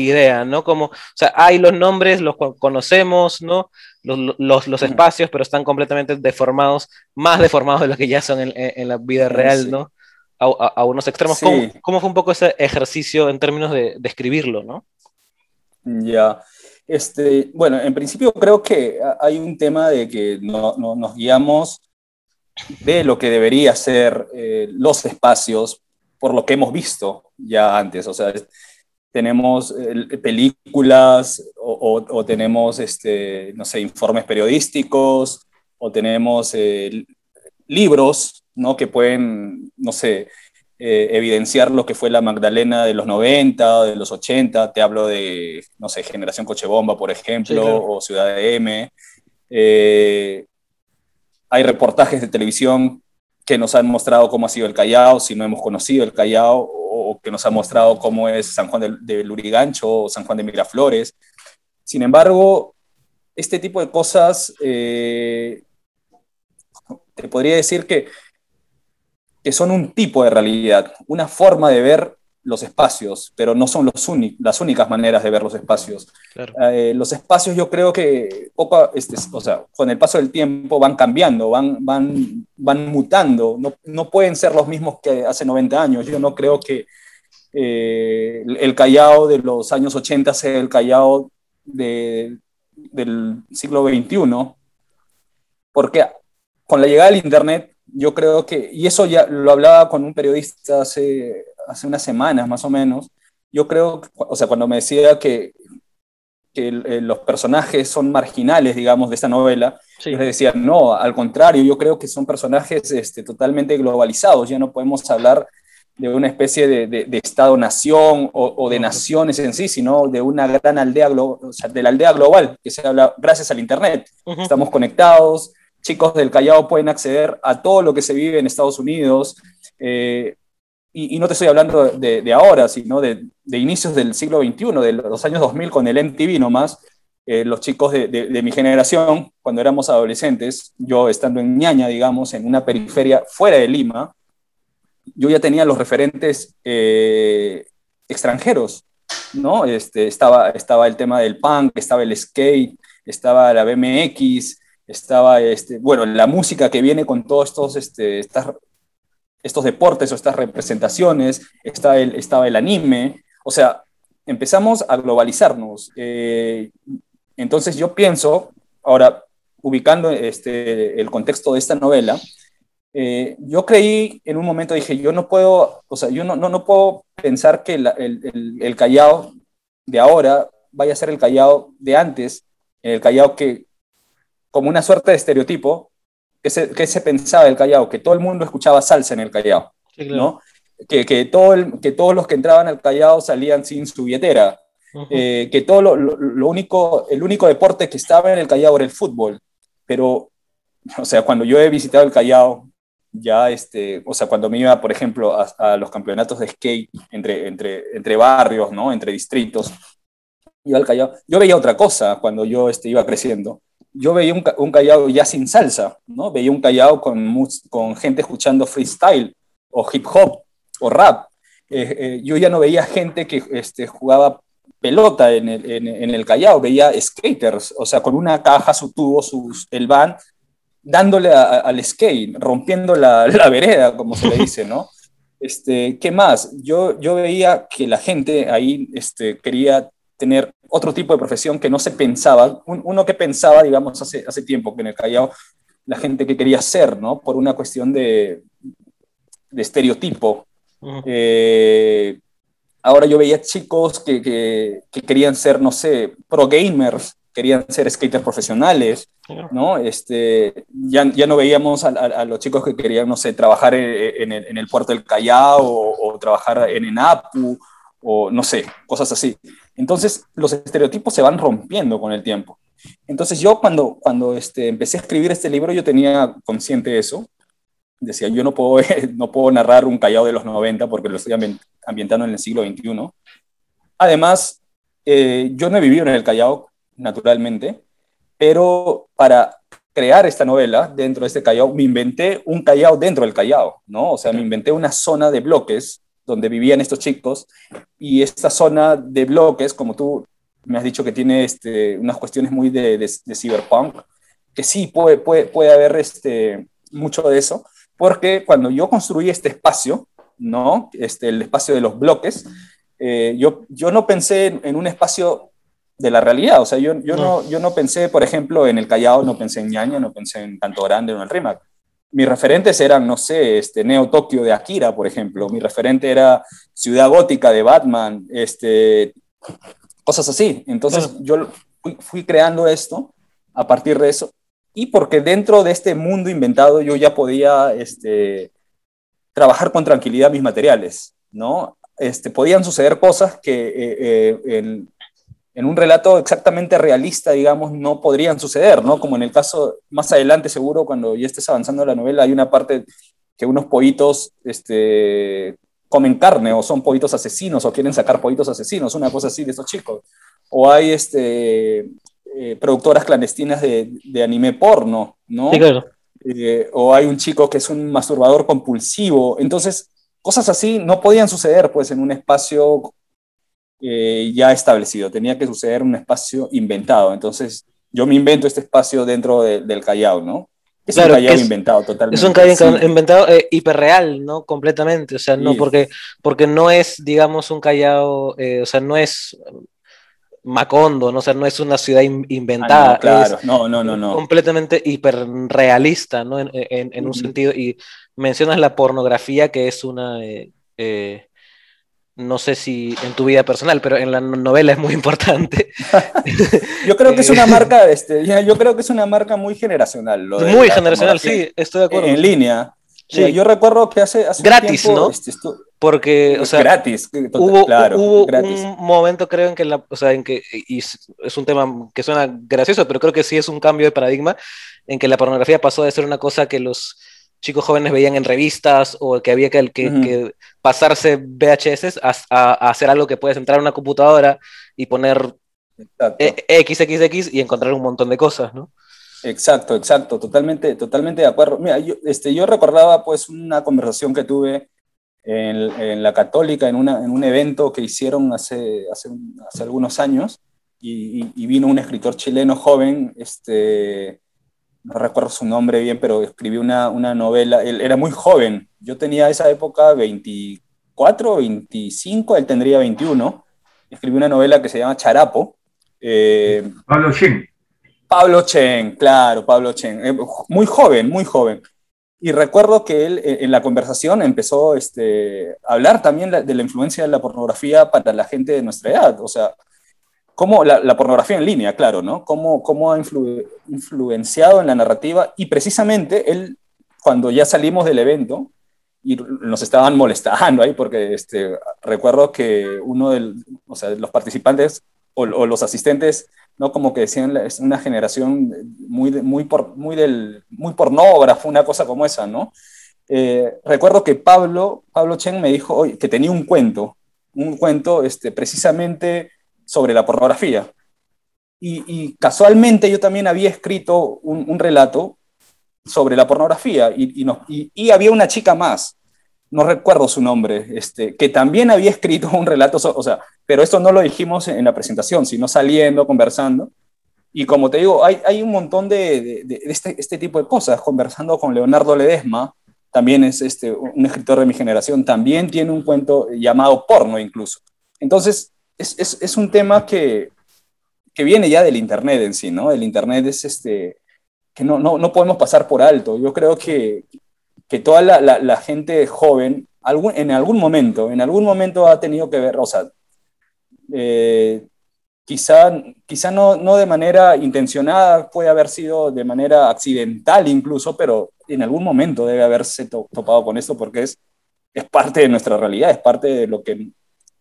idea, ¿no? Como, o sea, hay los nombres, los conocemos, ¿no? Los, los, espacios, pero están completamente deformados, más deformados de lo que ya son en, en la vida real, ¿no? A, a, unos extremos. ¿Cómo, ¿Cómo, fue un poco ese ejercicio en términos de, de escribirlo, ¿no? Ya. Este, bueno, en principio creo que hay un tema de que no, no, nos guiamos de lo que debería ser eh, los espacios por lo que hemos visto ya antes. O sea, tenemos eh, películas o, tenemos, este, no sé, informes periodísticos o tenemos eh, libros, ¿no? Que pueden, no sé, eh, evidenciar lo que fue la Magdalena de los 90, de los 80. Te hablo de, no sé, Generación Cochebomba, por ejemplo, o Ciudad de M. hay reportajes de televisión que nos han mostrado cómo ha sido el Callao, si no hemos conocido el Callao, o que nos ha mostrado cómo es San Juan de, Lurigancho o San Juan de Miraflores. Sin embargo, este tipo de cosas, eh, te podría decir que, que son un tipo de realidad, una forma de ver los espacios, pero no son los las únicas maneras de ver los espacios. Eh, los espacios yo creo que poco, este, o sea, con el paso del tiempo van cambiando, van, van, van mutando, no, no, pueden ser los mismos que hace 90 años. Yo no creo que eh, el Callao de los años 80 sea el Callao de, del siglo XXI, porque con la llegada del Internet, yo creo que, y eso ya lo hablaba con un periodista hace, hace unas semanas más o menos, yo creo, o sea, cuando me decía que, que eh, los personajes son marginales, digamos, de esta novela, yo le decía, no, al contrario, yo creo que son personajes este, totalmente globalizados, ya no podemos hablar de una especie de, de, Estado-nación o, de naciones en sí, sino de una gran aldea, o sea, de la aldea global que se habla gracias al Internet. Estamos conectados, chicos del Callao pueden acceder a todo lo que se vive en Estados Unidos. Eh, y, no te estoy hablando de, de ahora, sino de, de, inicios del siglo XXI, de los años 2000 con el MTV nomás. Eh, los chicos de, mi generación, cuando éramos adolescentes, yo estando en ñaña, digamos, en una periferia fuera de Lima, yo ya tenía los referentes eh, extranjeros, ¿no? Este, estaba, estaba el tema del punk, estaba el skate, estaba la BMX, estaba, este, bueno, la música que viene con todos estos, este, estos deportes o estas representaciones, estaba el, estaba el anime, o sea, empezamos a globalizarnos. Eh, entonces yo pienso, ahora ubicando este, el contexto de esta novela, eh, yo creí en un momento, dije, yo no puedo, o sea, yo no, no, no puedo pensar que el, el, el, Callao de ahora vaya a ser el Callao de antes, el Callao que, como una suerte de estereotipo, que se, que se pensaba del Callao, que todo el mundo escuchaba salsa en el Callao, ¿no? Que, que, todo el, que todos los que entraban al Callao salían sin su billetera, eh, que todo lo, lo, único, el único deporte que estaba en el Callao era el fútbol, pero, o sea, cuando yo he visitado el Callao, ya, este, o sea, cuando me iba, por ejemplo, a, los campeonatos de skate entre, entre, entre barrios, ¿no? Entre distritos, iba al Callao, yo veía otra cosa cuando yo este, iba creciendo. Yo veía un, un Callao ya sin salsa, ¿no? Veía un Callao con, con gente escuchando freestyle o hip hop o rap. Eh, eh, yo ya no veía gente que este, jugaba pelota en el, en, en el Callao, veía skaters, o sea, con una caja, su tubo, sus, el van, dándole al skate, rompiendo la, *laughs* la, vereda, como se le dice, ¿no? Este, ¿Qué más? Yo, yo veía que la gente ahí este, quería tener otro tipo de profesión que no se pensaba, uno que pensaba, digamos, hace, hace tiempo que en el Callao, la gente que quería ser, ¿no? Por una cuestión de, de estereotipo. eh, ahora yo veía chicos que, que, que, querían ser, no sé, pro gamers, querían ser skaters profesionales, ¿no? Este, ya, ya no veíamos a, a, los chicos que querían, no sé, trabajar en, el, en el, puerto del Callao o, o, trabajar en ENAPU o no sé, cosas así. Entonces, los estereotipos se van rompiendo con el tiempo. Entonces, yo cuando, cuando este, empecé a escribir este libro, yo tenía consciente de eso. Decía, yo no puedo, *laughs* no puedo narrar un Callao de los 90 porque lo estoy ambientando en el siglo XXI. Además, eh, yo no he vivido en el Callao naturalmente, pero para crear esta novela dentro de este Callao, me inventé un Callao dentro del Callao, ¿no? O sea, me inventé una zona de bloques donde vivían estos chicos y esta zona de bloques, como tú me has dicho que tiene este, unas cuestiones muy de, de, de, cyberpunk, que sí puede, puede, puede haber este, mucho de eso, porque cuando yo construí este espacio, ¿no? Este, el espacio de los bloques, eh, yo, yo no pensé en, en un espacio de la realidad. O sea, yo, yo, no. no. yo no pensé, por ejemplo, en el Callao, no pensé en Ñaña, no pensé en Canto Grande o en el Rimac. Mis referentes eran, no sé, este, Neo Tokio de Akira, por ejemplo. Mi referente era Ciudad Gótica de Batman, este, cosas así. Entonces yo fui, fui, creando esto a partir de eso. Y porque dentro de este mundo inventado yo ya podía este, trabajar con tranquilidad mis materiales, ¿no? Este, podían suceder cosas que eh, eh, en, en un relato exactamente realista, digamos, no podrían suceder, ¿no? Como en el caso, más adelante seguro, cuando ya estés avanzando la novela, hay una parte que unos pollitos este, comen carne o son pollitos asesinos o quieren sacar pollitos asesinos, una cosa así de estos chicos. O hay este, eh, productoras clandestinas de, de, anime porno, ¿no? Sí, claro. Eh, o hay un chico que es un masturbador compulsivo. Entonces, cosas así no podían suceder pues en un espacio eh, ya establecido, tenía que suceder un espacio inventado. Entonces, yo me invento este espacio dentro de, del Callao, ¿no? Es claro, un Callao es, inventado totalmente. Es un Callao sí. inventado eh, hiperreal, ¿no? Completamente. O sea, no sí. porque, porque no es, digamos, un Callao, eh, o sea, no es Macondo, ¿no? O sea, no es una ciudad inventada. Ah, no, claro, no, no, no, no. Completamente hiperrealista, ¿no? En, un sentido. Y mencionas la pornografía, que es una. Eh, no sé si en tu vida personal, pero en la novela es muy importante. *laughs* yo creo que es una marca, este, *laughs* yo creo que es una marca muy generacional. muy generacional, sí, estoy de acuerdo. En, línea. Sí. yo recuerdo que hace, hace gratis, ¿no? Este, porque, o sea, gratis, hubo, hubo un momento, creo, en que, la, o sea, en que, y es un tema que suena gracioso, pero creo que sí es un cambio de paradigma, en que la pornografía pasó de ser una cosa que los chicos jóvenes veían en revistas o que había que, que, pasarse VHS a, hacer algo que puedes entrar a una computadora y poner XXX y encontrar un montón de cosas, ¿no? Exacto, exacto, totalmente, totalmente de acuerdo. Mira, yo, este, yo recordaba pues una conversación que tuve en, la Católica, en, una, en, un evento que hicieron hace, hace, hace algunos años, y, vino un escritor chileno joven, este, no recuerdo su nombre bien, pero escribió una, una novela, él era muy joven, yo tenía esa época 24, 25, él tendría 21, escribió una novela que se llama Charapo. Eh, Pablo Chen. Pablo Chen, claro, Pablo Chen, eh, muy joven, muy joven. Y recuerdo que él eh, en la conversación empezó este, a hablar también de la influencia de la pornografía para la gente de nuestra edad. O sea, cómo la, pornografía en línea, claro, ¿no? Cómo, cómo ha influenciado en la narrativa. Y precisamente él, cuando ya salimos del evento, y nos estaban molestando ahí, porque este, recuerdo que uno de o sea, los participantes o, o los asistentes ¿no? Como que decían, es una generación muy, muy, por, muy, del, muy pornógrafo, una cosa como esa, ¿no? Eh, recuerdo que Pablo, Pablo Chen me dijo que tenía un cuento, un cuento este, precisamente sobre la pornografía. Y, casualmente yo también había escrito un, relato sobre la pornografía y, y, había una chica más no recuerdo su nombre, este, que también había escrito un relato, o sea, pero esto no lo dijimos en la presentación, sino saliendo, conversando. Y como te digo, hay, hay un montón de, de, este, este, tipo de cosas, conversando con Leonardo Ledesma, también es este, un escritor de mi generación, también tiene un cuento llamado Porno incluso. Entonces, es, es, es un tema que, que, viene ya del Internet en sí, ¿no? El Internet es este, que no, no, no podemos pasar por alto. Yo creo que, que toda la, la, gente joven, algún, en algún momento, en algún momento ha tenido que ver, o sea, eh, quizá, quizá no, no de manera intencionada, puede haber sido de manera accidental incluso, pero en algún momento debe haberse topado con esto porque es, es parte de nuestra realidad, es parte de lo que,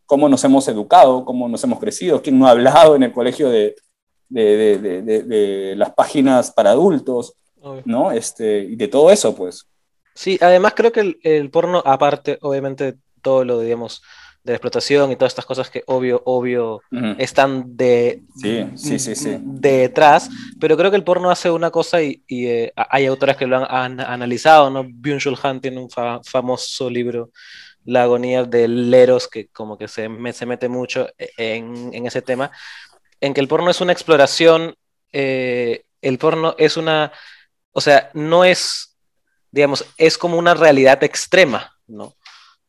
cómo nos hemos educado, cómo nos hemos crecido, quién no ha hablado en el colegio de, de, de, de las páginas para adultos, ¿no? Este, y de todo eso, pues. Sí, además creo que el, porno, aparte, obviamente, todo lo, digamos, de la explotación y todas estas cosas que obvio, obvio, están de, sí, sí, sí, sí. detrás, pero creo que el porno hace una cosa y, eh, hay autores que lo han, analizado, ¿no? Byung-Chul Han tiene un famoso libro, La agonía de Leros, que como que se, se mete mucho en, en, ese tema, en que el porno es una exploración, eh, el porno es una, o sea, no es digamos, es como una realidad extrema, ¿no?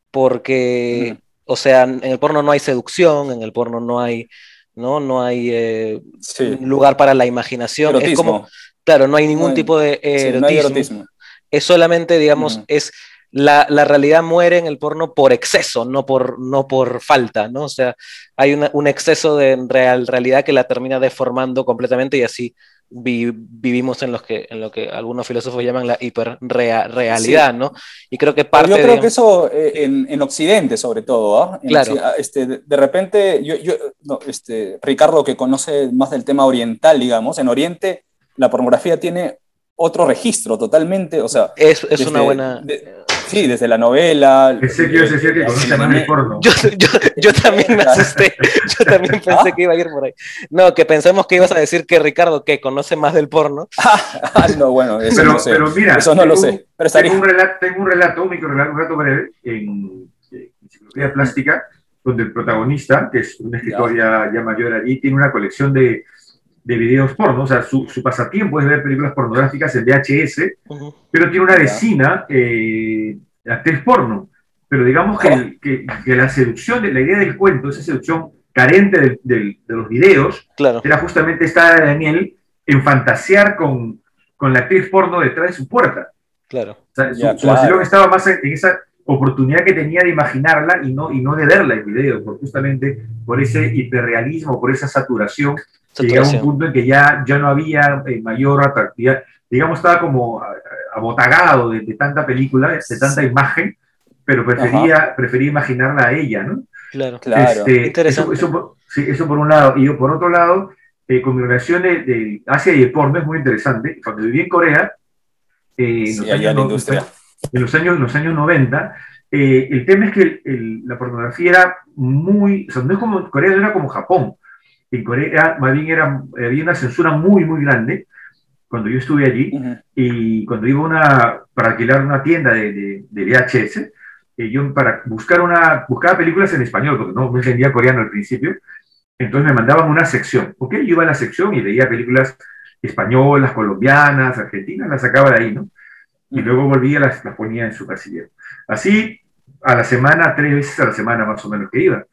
Porque, o sea, en el porno no hay seducción, en el porno no hay, ¿no? No hay eh, lugar para la imaginación. Es como, claro, no hay ningún tipo de erotismo. Es solamente, digamos, es la, la, realidad muere en el porno por exceso, no por, no por falta, ¿no? O sea, hay un exceso de real, realidad que la termina deformando completamente y así vivimos en, los que, en lo que algunos filósofos llaman la hiperrealidad, ¿no? Y creo que parte... Yo creo que eso eh, en, en, Occidente, sobre todo, ¿ah? Claro. Este, de repente, yo, yo este, Ricardo, que conoce más del tema oriental, digamos, en Oriente la pornografía tiene otro registro totalmente, o sea... Es, es una buena... Sí, desde la novela. Pensé que ibas a decir que conoce más el porno. Yo, yo, yo, también me asusté. Yo también *laughs* pensé que iba a ir por ahí. No, que pensamos que ibas a decir que Ricardo, que conoce más del porno. *laughs* ah, no, bueno, eso pero, no sé. Pero mira, eso no lo sé. Pero tengo, un relato, tengo un relato, un micro relato, un relato breve en, Enciclopedia Plástica, donde el protagonista, que es un escritor ya, ya mayor allí, tiene una colección de de videos porno, o sea, su, su, pasatiempo es ver películas pornográficas en VHS, pero tiene una vecina, eh, actriz porno. Pero digamos que, que, que, la seducción, la idea del cuento, esa seducción carente de, de- de los videos, Claro, era justamente esta de Daniel en fantasear con, con la actriz porno detrás de su puerta. claro. O sea, su, Ya, su claro. vacilón estaba más en en esa oportunidad que tenía de imaginarla y no, y no de verla en video, por, justamente por ese hiperrealismo, por esa saturación, llegaba a un punto en que ya, ya no había eh, mayor atractividad. Digamos, estaba como abotagado de, de tanta película, de tanta imagen, pero prefería, prefería imaginarla a ella, ¿no? Claro. Claro. Este, Interesante. Eso, eso por, sí, eso por un lado. Y yo, por otro lado, eh, con mi relación de, de Asia y el porno es muy interesante. Cuando viví en Corea, eh, en, Sí, los años, en los años, en los años 90, eh, el tema es que el- el- la pornografía era muy, o sea, no es como, Corea no era como Japón. En Corea, más bien, era, había una censura muy, muy grande cuando yo estuve allí Ujú. y cuando iba una, para alquilar una tienda de, de, de VHS, eh, yo para buscar una, buscaba películas en español, porque no me entendía coreano al principio, entonces me mandaban una sección, ¿ok? Yo iba a la sección y veía películas españolas, colombianas, argentinas, las sacaba de ahí, ¿no? Y luego volvía, las, las ponía en su casillero. Así, a la semana, tres veces a la semana más o menos que iba.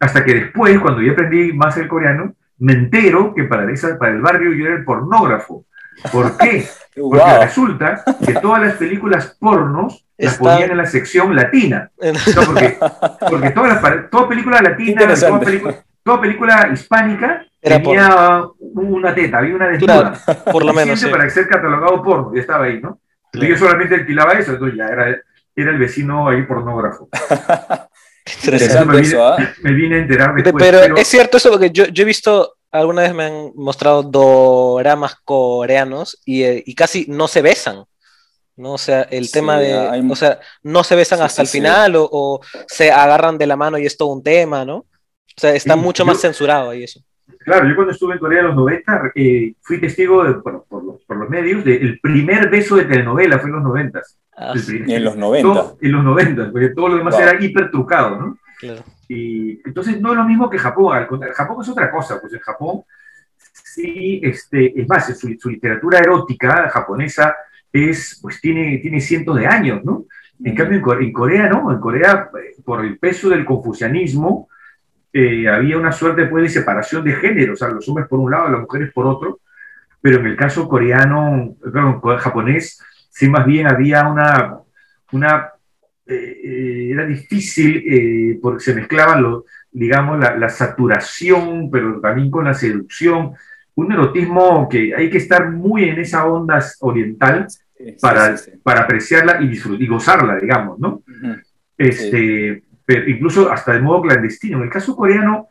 Hasta que después, cuando yo aprendí más el coreano, me entero que para, esa, para el barrio yo era el pornógrafo. ¿Por qué? *laughs* Porque Wow. resulta que todas las películas pornos las ponían en la sección latina. No, porque, *laughs* porque todas las pa- toda película latina, toda película, toda película hispánica Era tenía una teta, había una Claro, desnuda. por lo menos. Sí. para ser catalogado porno, ya estaba ahí, ¿no? Y Claro. yo solamente alquilaba eso, entonces ya era, era el vecino ahí pornógrafo. *laughs* Interesante. me, Interesante vine, eso, ¿ah? me vine a enterar después. pero, es cierto eso porque yo, yo he visto, alguna vez me han mostrado doramas coreanos y, eh, y casi no se besan. ¿no? O sea, el Sí, tema de, hay- o sea, no se besan Sí, hasta sí, el final o, o se agarran de la mano y es todo un tema, ¿no? O sea, está mucho yo- más censurado ahí eso. Claro, yo cuando estuve en Corea en los 90, eh, fui testigo, de, bueno, por, los, por los medios, del primer beso de telenovela, fue en los 90. Ah, sí, En los 90. todo- en los 90, porque todo lo demás Wow. era hiper trucado, ¿no? claro. Y entonces no es lo mismo que Japón. al contrario, Japón es otra cosa, pues en Japón sí, este, es más, su, su literatura erótica japonesa es, pues tiene, tiene cientos de años, ¿no? En cambio, en Corea, en Corea no, en Corea, eh, por el peso del confucianismo, eh, había una suerte pues, de separación de género, o sea, los hombres por un lado, las mujeres por otro, pero en el caso coreano, perdón, japonés, sí más bien había una, una eh, eh, era difícil eh, porque se mezclaban los, digamos, la, la saturación, pero también con la seducción, un erotismo que hay que estar muy en esa onda oriental Sí, para, sí, sí. para apreciarla y, disfrut- y gozarla, digamos, ¿no? Ujú. Este, pero incluso hasta de modo clandestino. En el caso coreano,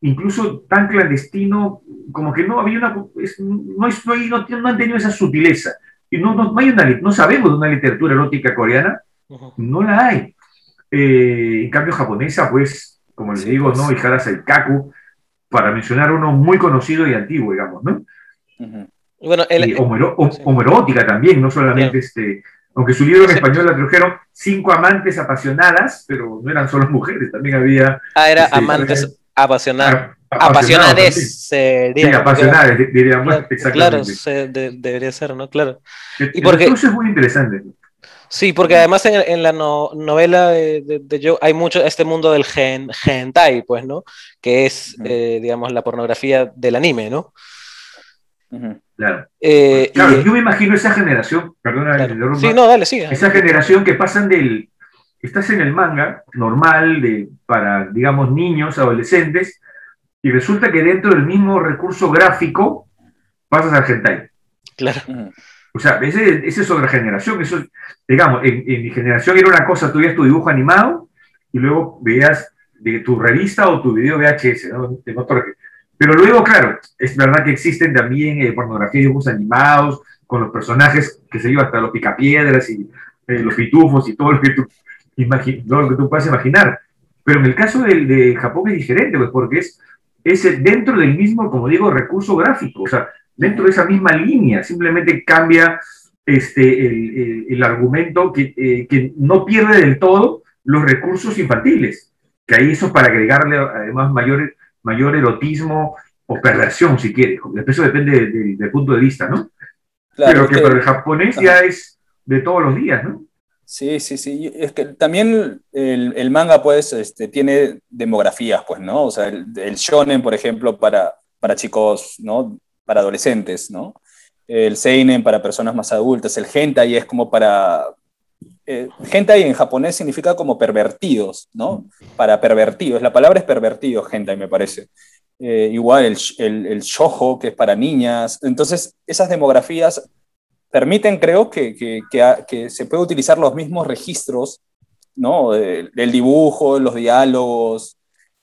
incluso tan clandestino, como que no había una, no, es- no, no, no han tenido esa sutileza. Y no, no, no hay una, no sabemos de una literatura erótica coreana, no la hay. Eh, en cambio, japonesa, pues, como les Sí, digo, pues. ¿no? Ihara Saikaku, para mencionar uno muy conocido y antiguo, digamos, ¿no? Bueno, el- y homero- sí. homoerótica también, no solamente este, aunque su libro en español la tradujeron cinco amantes apasionadas, pero no eran solo *laughs* mujeres, también había ah, era sí, amantes apasionados. Apasionades sería. Sí, di- diríamos Claro, exactamente. claro, se- de- debería ser, ¿no? Claro. Y porque- es muy interesante. Sí, porque además en, en la no- novela de, de, de Joe hay mucho este mundo del gen, hentai, pues, ¿no? Que es, eh, digamos, la pornografía del anime, ¿no? Claro, Eh, y- Claro, yo me imagino esa generación, perdona, claro. Sí, no, dale, sigue. esa generación que pasan del, estás en el manga normal de, para, digamos, niños, adolescentes, y resulta que dentro del mismo recurso gráfico pasas al hentai. Claro. O sea, ese- esa es otra generación. Eso, es- digamos, en, en mi generación era una cosa, tú veías tu dibujo animado y luego veías de tu revista o tu video VHS, ¿no? De. Pero luego, claro, es verdad que existen también eh, pornografía de dibujos animados con los personajes, que se yo, hasta los picapiedras y eh, los pitufos y todo lo que tú, todo lo que tú puedas imaginar. Pero en el caso del- de, Japón es diferente, pues, porque es, es dentro del mismo, como digo, recurso gráfico. O sea, dentro de esa misma línea, simplemente cambia este, el, el- el argumento que, eh, que no pierde del todo los recursos infantiles, que ahí eso es para agregarle además mayor, mayor erotismo o perversión, si quieres, eso depende de- de- del punto de vista, ¿no? Claro, Pero que para el japonés Ajá. ya es de todos los días, ¿no? Sí, sí, sí. Es que también el, manga, pues, este, tiene demografías, pues, ¿no? O sea, el, shonen, por ejemplo, para, para chicos, ¿no? Para adolescentes, ¿no? El seinen para personas más adultas. El hentai es como para... Eh, hentai en japonés significa como pervertidos, ¿no? Para pervertidos. La palabra es pervertido, hentai, me parece. Eh, igual el, el, el shojo, que es para niñas. Entonces, esas demografías permiten, creo, que, que, se puede utilizar los mismos registros, ¿no? del dibujo, los diálogos,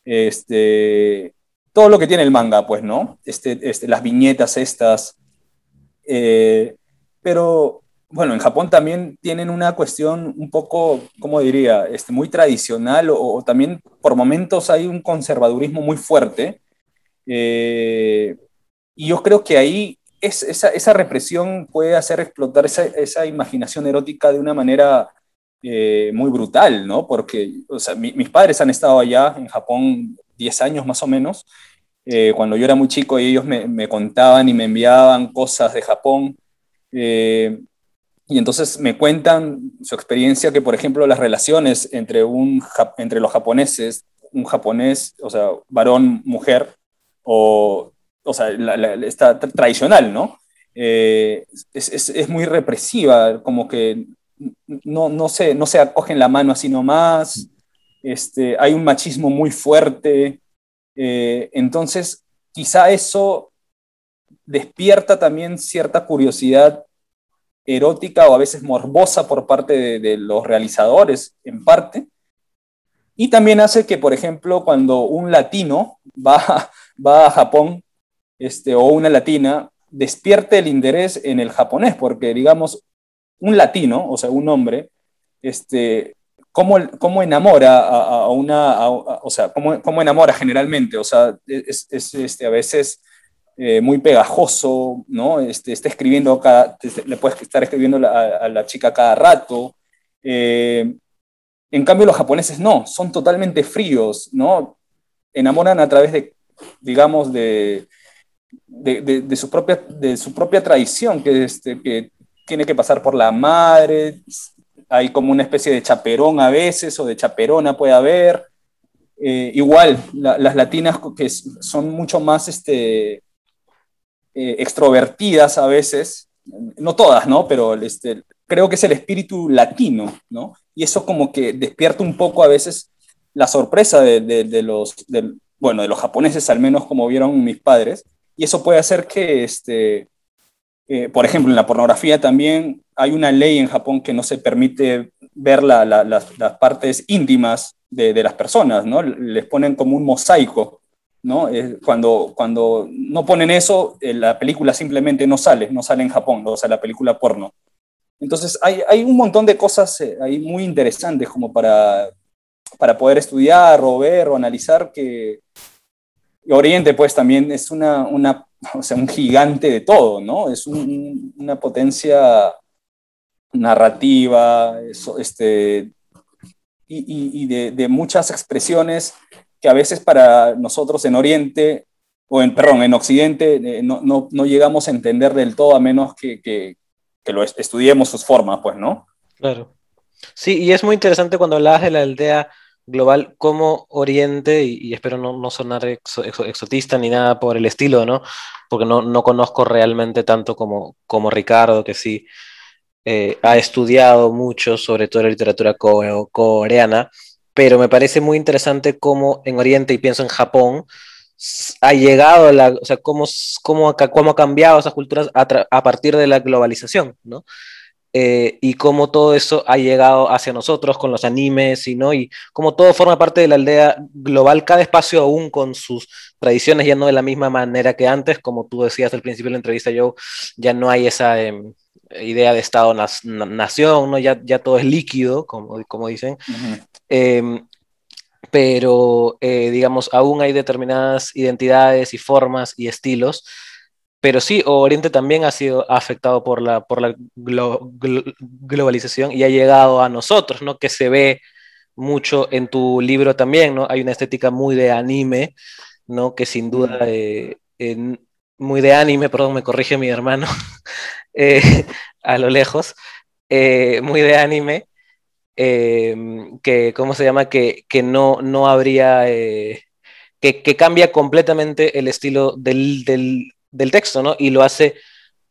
este, todo lo que tiene el manga, pues, ¿no? Este, este, las viñetas estas. Eh, pero, bueno, en Japón también tienen una cuestión un poco, ¿cómo diría? Este, muy tradicional o, también por momentos hay un conservadurismo muy fuerte. Eh, y yo creo que ahí esa, represión puede hacer explotar esa, imaginación erótica de una manera eh, muy brutal, ¿no? Porque mis padres han estado allá en Japón 10 años más o menos, eh, cuando yo era muy chico y ellos me, contaban y me enviaban cosas de Japón. Eh, y entonces me cuentan su experiencia que, por ejemplo, las relaciones entre, un, entre los japoneses, un japonés, o sea, varón, mujer, o o sea, la, tradicional, ¿no? Eh, es, muy represiva, como que no, no, se, no se acogen la mano así nomás, este, hay un machismo muy fuerte, eh, entonces quizá eso despierta también cierta curiosidad erótica o a veces morbosa por parte de, de los realizadores, en parte, y también hace que, por ejemplo, cuando un latino va, va a Japón este, o una latina despierte el interés en el japonés, porque digamos, un latino, o sea, un hombre, este, ¿cómo, cómo enamora a, una, o sea, cómo, cómo, enamora generalmente? O sea, es, es este, a veces eh, muy pegajoso, ¿no? Este, está escribiendo, cada, le puedes estar escribiendo a, la chica cada rato. Eh, en cambio, los japoneses no, son totalmente fríos, ¿no? Enamoran a través de, digamos, de, de, su, propia, de su propia tradición, que, este, que tiene que pasar por la madre, hay como una especie de chaperón a veces, o de chaperona puede haber. Eh, igual, las latinas que son mucho más este, eh, extrovertidas a veces, no todas, ¿no? Pero este, creo que es el espíritu latino, ¿no? Y eso como que despierta un poco a veces la sorpresa de, de los, bueno, de los japoneses, al menos como vieron mis padres, y eso puede hacer que, este, eh, por ejemplo, en la pornografía también hay una ley en Japón que no se permite ver las, partes íntimas de, las personas, ¿no? Les ponen como un mosaico, ¿no? cuando, cuando no ponen eso, eh, la película simplemente no sale, no sale en Japón, o sea, la película porno. Entonces, hay, hay un montón de cosas eh, ahí muy interesantes como para, para poder estudiar o ver o analizar que, Oriente, pues también es una, una o sea, un gigante de todo, ¿no? Es una potencia narrativa, este, y, de, muchas expresiones que a veces para nosotros en Oriente, o en, perdón, en Occidente, eh, no, no, no, llegamos a entender del todo a menos que, que, que, lo estudiemos sus formas, pues, ¿no? Claro. Sí, y es muy interesante cuando hablabas de la aldea global como Oriente, y, espero no, sonar exotista ni nada por el estilo, ¿no? Porque no, no conozco realmente tanto como, como Ricardo, que sí eh, ha estudiado mucho sobre toda la literatura coreana, pero me parece muy interesante cómo en Oriente, y pienso en Japón, ha llegado, la, o sea, cómo, cómo, cómo ha cambiado esas culturas a partir de la globalización, ¿no? Eh, y cómo todo eso ha llegado hacia nosotros con los animes y, ¿no? y cómo todo forma parte de la aldea global, cada espacio aún con sus tradiciones, ya no de la misma manera que antes, como tú decías al principio de la entrevista, Joe, ya no hay esa em, idea de Estado-nación, ¿no? ya, ya todo es líquido, como, como dicen. Em, pero, eh, digamos, aún hay determinadas identidades y formas y estilos pero sí, Oriente también ha sido afectado por la, por la globalización y ha llegado a nosotros, ¿no? Que se ve mucho en tu libro también, ¿no? Hay una estética muy de anime, ¿no? Que sin duda, mm. eh, muy de anime, perdón, me corrige mi hermano, *laughs* eh, a lo lejos, eh, muy de anime, em, que, ¿cómo se llama? Que, que no, no habría, que, que, cambia completamente el estilo del, del, del, texto, ¿no? Y lo hace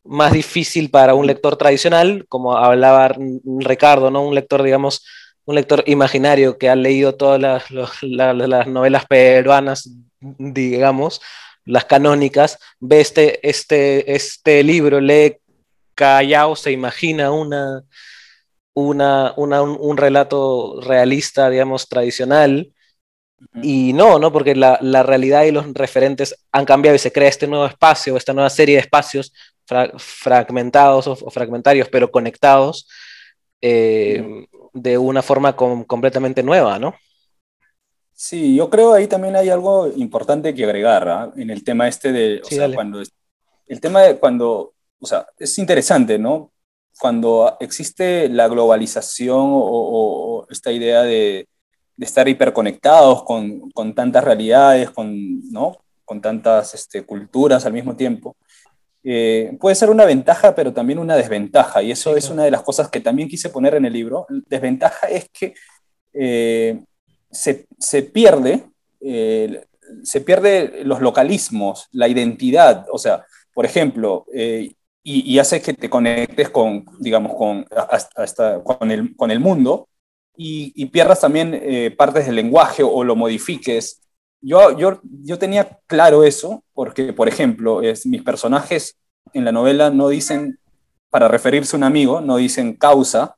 más difícil para un lector tradicional, como hablaba Ricardo, ¿no? Un lector, digamos, un lector imaginario que ha leído todas las, las, las novelas peruanas, digamos, las canónicas, ve este, este, este libro, lee Callao, se imagina una, una, una un, un, relato realista, digamos, tradicional. Y no, ¿no? Porque la, la, realidad y los referentes han cambiado y se crea este nuevo espacio, esta nueva serie de espacios fra fragmentados o, o, fragmentarios, pero conectados eh, de una forma com completamente nueva, ¿no? Sí, yo creo ahí también hay algo importante que agregar ¿eh? en el tema este de, o sí, sea, cuando, el tema de cuando, o sea, es interesante, ¿no? Cuando existe la globalización o esta idea de, de, estar hiperconectados con, con tantas realidades, con, ¿no? con tantas este, culturas al mismo tiempo, eh, puede ser una ventaja, pero también una desventaja, y eso sí, es una de las cosas que también quise poner en el libro. Desventaja es que eh, se, se, pierde, eh, se pierde los localismos, la identidad, o sea, por ejemplo, y, y, hace que te conectes con, digamos, con, hasta, hasta, con, el, con el mundo y, y pierdas también eh, partes del lenguaje o, lo modifiques. Yo, yo, yo, tenía claro eso porque, por ejemplo, es, mis personajes en la novela no dicen, para referirse a un amigo, no dicen causa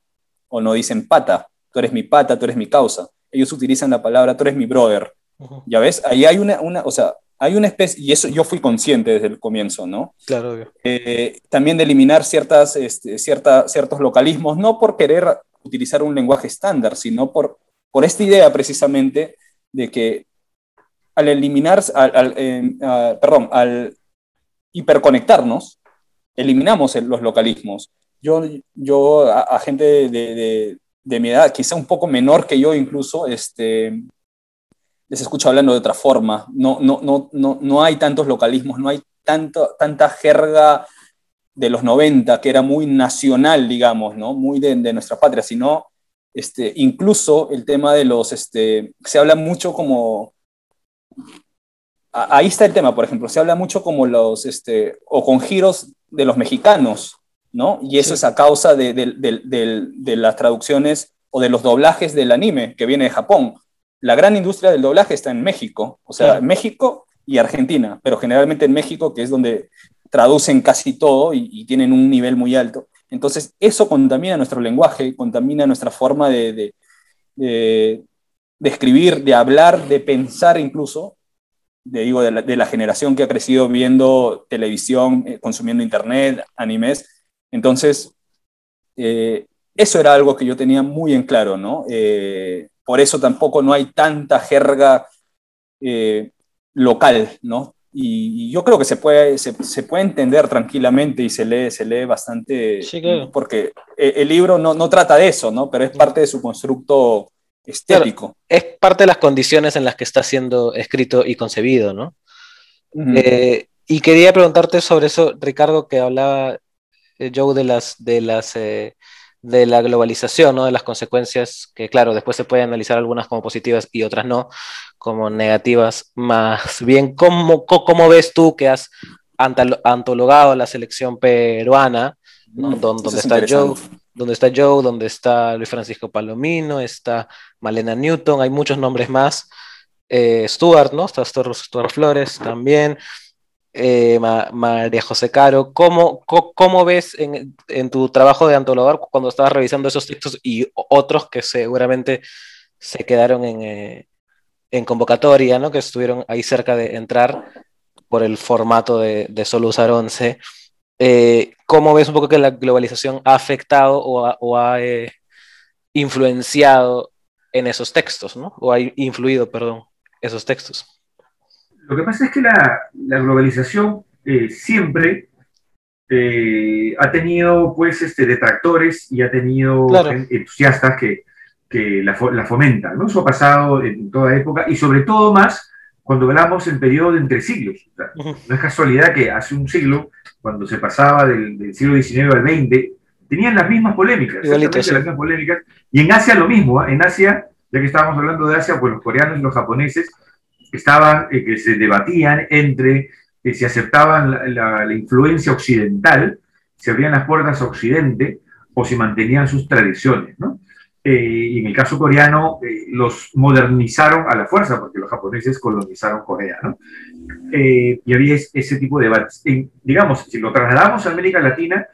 o no dicen pata. Tú eres mi pata, tú eres mi causa ellos utilizan la palabra, tú eres mi brother. Uh -huh. ¿Ya ves? Ahí hay una, una, o sea, hay una especie, y eso yo fui consciente desde el comienzo, ¿no? Claro. Eh, también de eliminar ciertas, este, cierta, ciertos localismos, no por querer utilizar un lenguaje estándar, sino por, por esta idea precisamente de que al eliminar, al, al uh, perdón, al hiperconectarnos, eliminamos el, los localismos. Yo, yo a, gente de, de, de mi edad, quizá un poco menor que yo incluso, este, les escucho hablando de otra forma. No, no, no, no, no hay tantos localismos, no hay tanto, tanta jerga de los 90 que era muy nacional, digamos, ¿no? muy de, de nuestra patria, sino este, incluso el tema de los, este, se habla mucho como, ahí está el tema, por ejemplo, se habla mucho como los, este, o con giros de los mexicanos, ¿no? Y eso sí. es a causa de, de, de, de, las traducciones o de los doblajes del anime que viene de Japón. La gran industria del doblaje está en México, o sea, sí. México y Argentina, pero generalmente en México, que es donde traducen casi todo y, tienen un nivel muy alto. Entonces, eso contamina nuestro lenguaje, contamina nuestra forma de, escribir, de hablar, de pensar incluso, de, digo, de la, generación que ha crecido viendo televisión, eh, consumiendo internet, animes, entonces, eh, eso era algo que yo tenía muy en claro, ¿no? Eh, por eso tampoco no hay tanta jerga local, ¿no? Y, y, yo creo que se puede, se, se, puede entender tranquilamente y se lee, se lee bastante, sí, claro. porque el libro no, no, trata de eso, ¿no? Pero es parte de su constructo estético. Claro, es parte de las condiciones en las que está siendo escrito y concebido, ¿no? Uh -huh. y quería preguntarte sobre eso, Ricardo, que hablaba eh, Joe, de las, de las eh, de la globalización, ¿no? de las consecuencias que, claro, después se puede analizar algunas como positivas y otras no, como negativas. Más bien, ¿cómo, cómo ves tú que has antologado la selección peruana, ¿no? Mm, donde, está Joe, donde está Joe, donde está Luis Francisco Palomino, está Malena Newton, hay muchos nombres más. Eh, Stuart, ¿no? Está Stuart, Stuart Flores también eh, María José Caro, ¿cómo, cómo, ves en, tu trabajo de antologador cuando estabas revisando esos textos y otros que seguramente se quedaron en, eh, en convocatoria, ¿no? que estuvieron ahí cerca de entrar por el formato de, de solo usar 11? Eh, ¿Cómo ves un poco que la globalización ha afectado o ha, o influenciado en esos textos, ¿no? o ha influido, perdón, esos textos? Lo que pasa es que la, la globalización eh, siempre eh, ha tenido pues este, detractores y ha tenido claro. entusiastas que, que la, la, fomentan, ¿no? Eso ha pasado en toda época y sobre todo más cuando hablamos en periodo de entre siglos. O sea, uh -huh. No es casualidad que hace un siglo, cuando se pasaba del, del siglo XIX al XX, tenían las mismas polémicas, Igualito, sí. las mismas polémicas. Y en Asia lo mismo, ¿ah? en Asia, ya que estábamos hablando de Asia, pues los coreanos y los japoneses estaban, eh, que se debatían entre eh, si aceptaban la, la- la influencia occidental, si abrían las puertas a Occidente o si mantenían sus tradiciones, ¿no? Eh, y en el caso coreano, eh, los modernizaron a la fuerza, porque los japoneses colonizaron Corea, ¿no? Eh, y había es- ese tipo de debates. En- digamos, si lo trasladamos a América Latina,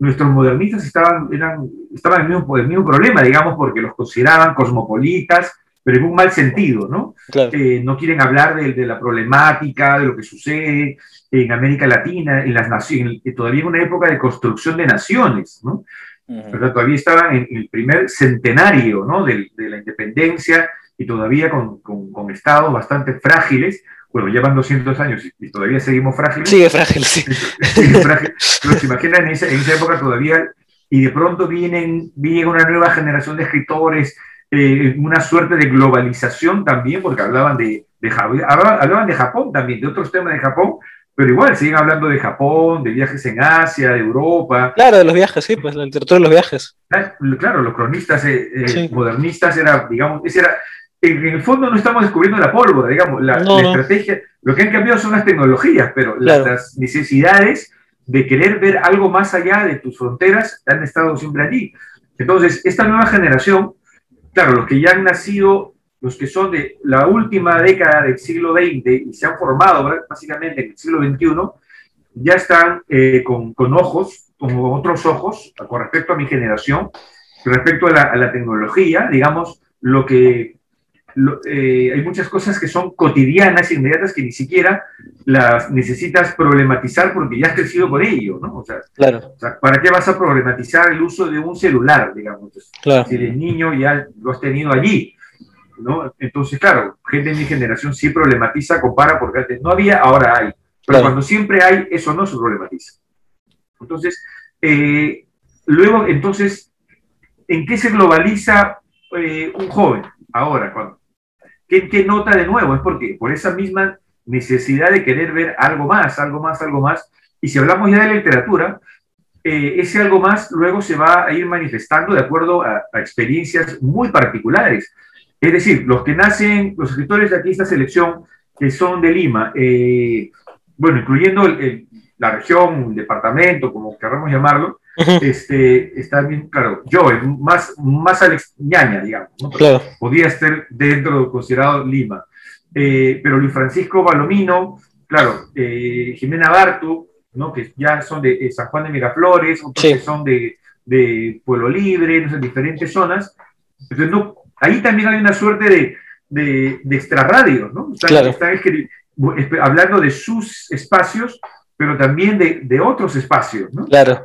nuestros modernistas estaban, eran, estaban en el mismo, el mismo problema, digamos, porque los consideraban cosmopolitas, pero en un mal sentido, ¿no? Claro. Eh, no quieren hablar de, de la problemática, de lo que sucede en América Latina, en las naciones, todavía en una época de construcción de naciones, ¿no? Ujú. ¿verdad? Todavía estaban en el primer centenario ¿no? de, de la independencia y todavía con, con, con estados bastante frágiles. Bueno, llevan 200 años y, y todavía seguimos frágiles. Sigue frágil, sí. Seguimos frágiles. Pero se imaginan en esa, en esa época todavía, y de pronto vienen, viene una nueva generación de escritores, eh, una suerte de globalización también, porque hablaban de, de, hablaban, de Japón también, de otros temas de Japón, pero igual siguen hablando de Japón, de viajes en Asia, de Europa, Claro, de los viajes, sí, pues la literatura de los viajes. Claro, los cronistas eh, eh, Sí. modernistas era, digamos, ese era, en el fondo no estamos descubriendo la pólvora, digamos, la, No, la no. estrategia, lo que han cambiado son las tecnologías, pero las, Claro. las necesidades de querer ver algo más allá de tus fronteras han estado siempre allí. Entonces, esta nueva generación, claro, los que ya han nacido, los que son de la última década del siglo XX y se han formado básicamente en el siglo XXI, ya están eh, con, con ojos, con otros ojos, con respecto a mi generación, respecto a la, a la tecnología, digamos, lo que lo- eh, hay muchas cosas que son cotidianas, inmediatas, que ni siquiera las necesitas problematizar porque ya has crecido con ello, ¿no? O sea, Claro, o sea, ¿para qué vas a problematizar el uso de un celular, digamos? claro. Si eres niño ya lo has tenido allí, ¿no? Entonces, claro, gente de mi generación sí problematiza, compara, porque antes no había, ahora hay. Pero Claro. cuando siempre hay, eso no se problematiza. Entonces, eh, luego, entonces, ¿en qué se globaliza eh, un joven ahora? Cuando, ¿qué, qué nota de nuevo? Es porque por esa misma necesidad de querer ver algo más, algo más, algo más. Y si hablamos ya de literatura, eh, ese algo más luego se va a ir manifestando de acuerdo a, a experiencias muy particulares. Es decir, los que nacen, los escritores de aquí, esta selección, que son de Lima, eh, bueno, incluyendo el- el- la región, el departamento, como queramos llamarlo, Este, está bien, claro, yo, más, más Alex Ñaña, digamos, ¿no? Claro, podía estar dentro, considerado Lima. Eh, pero Luis Francisco Balomino, claro, eh, Jimena Bartu, ¿no? que ya son de, eh, San Juan de Miraflores, otros Sí. que son de, de Pueblo Libre, no sé, diferentes zonas. Entonces, no, ahí también hay una suerte de, de, de extrarradios, ¿no? Están, Claro. están hablando de sus espacios, pero también de, de otros espacios, ¿no? claro.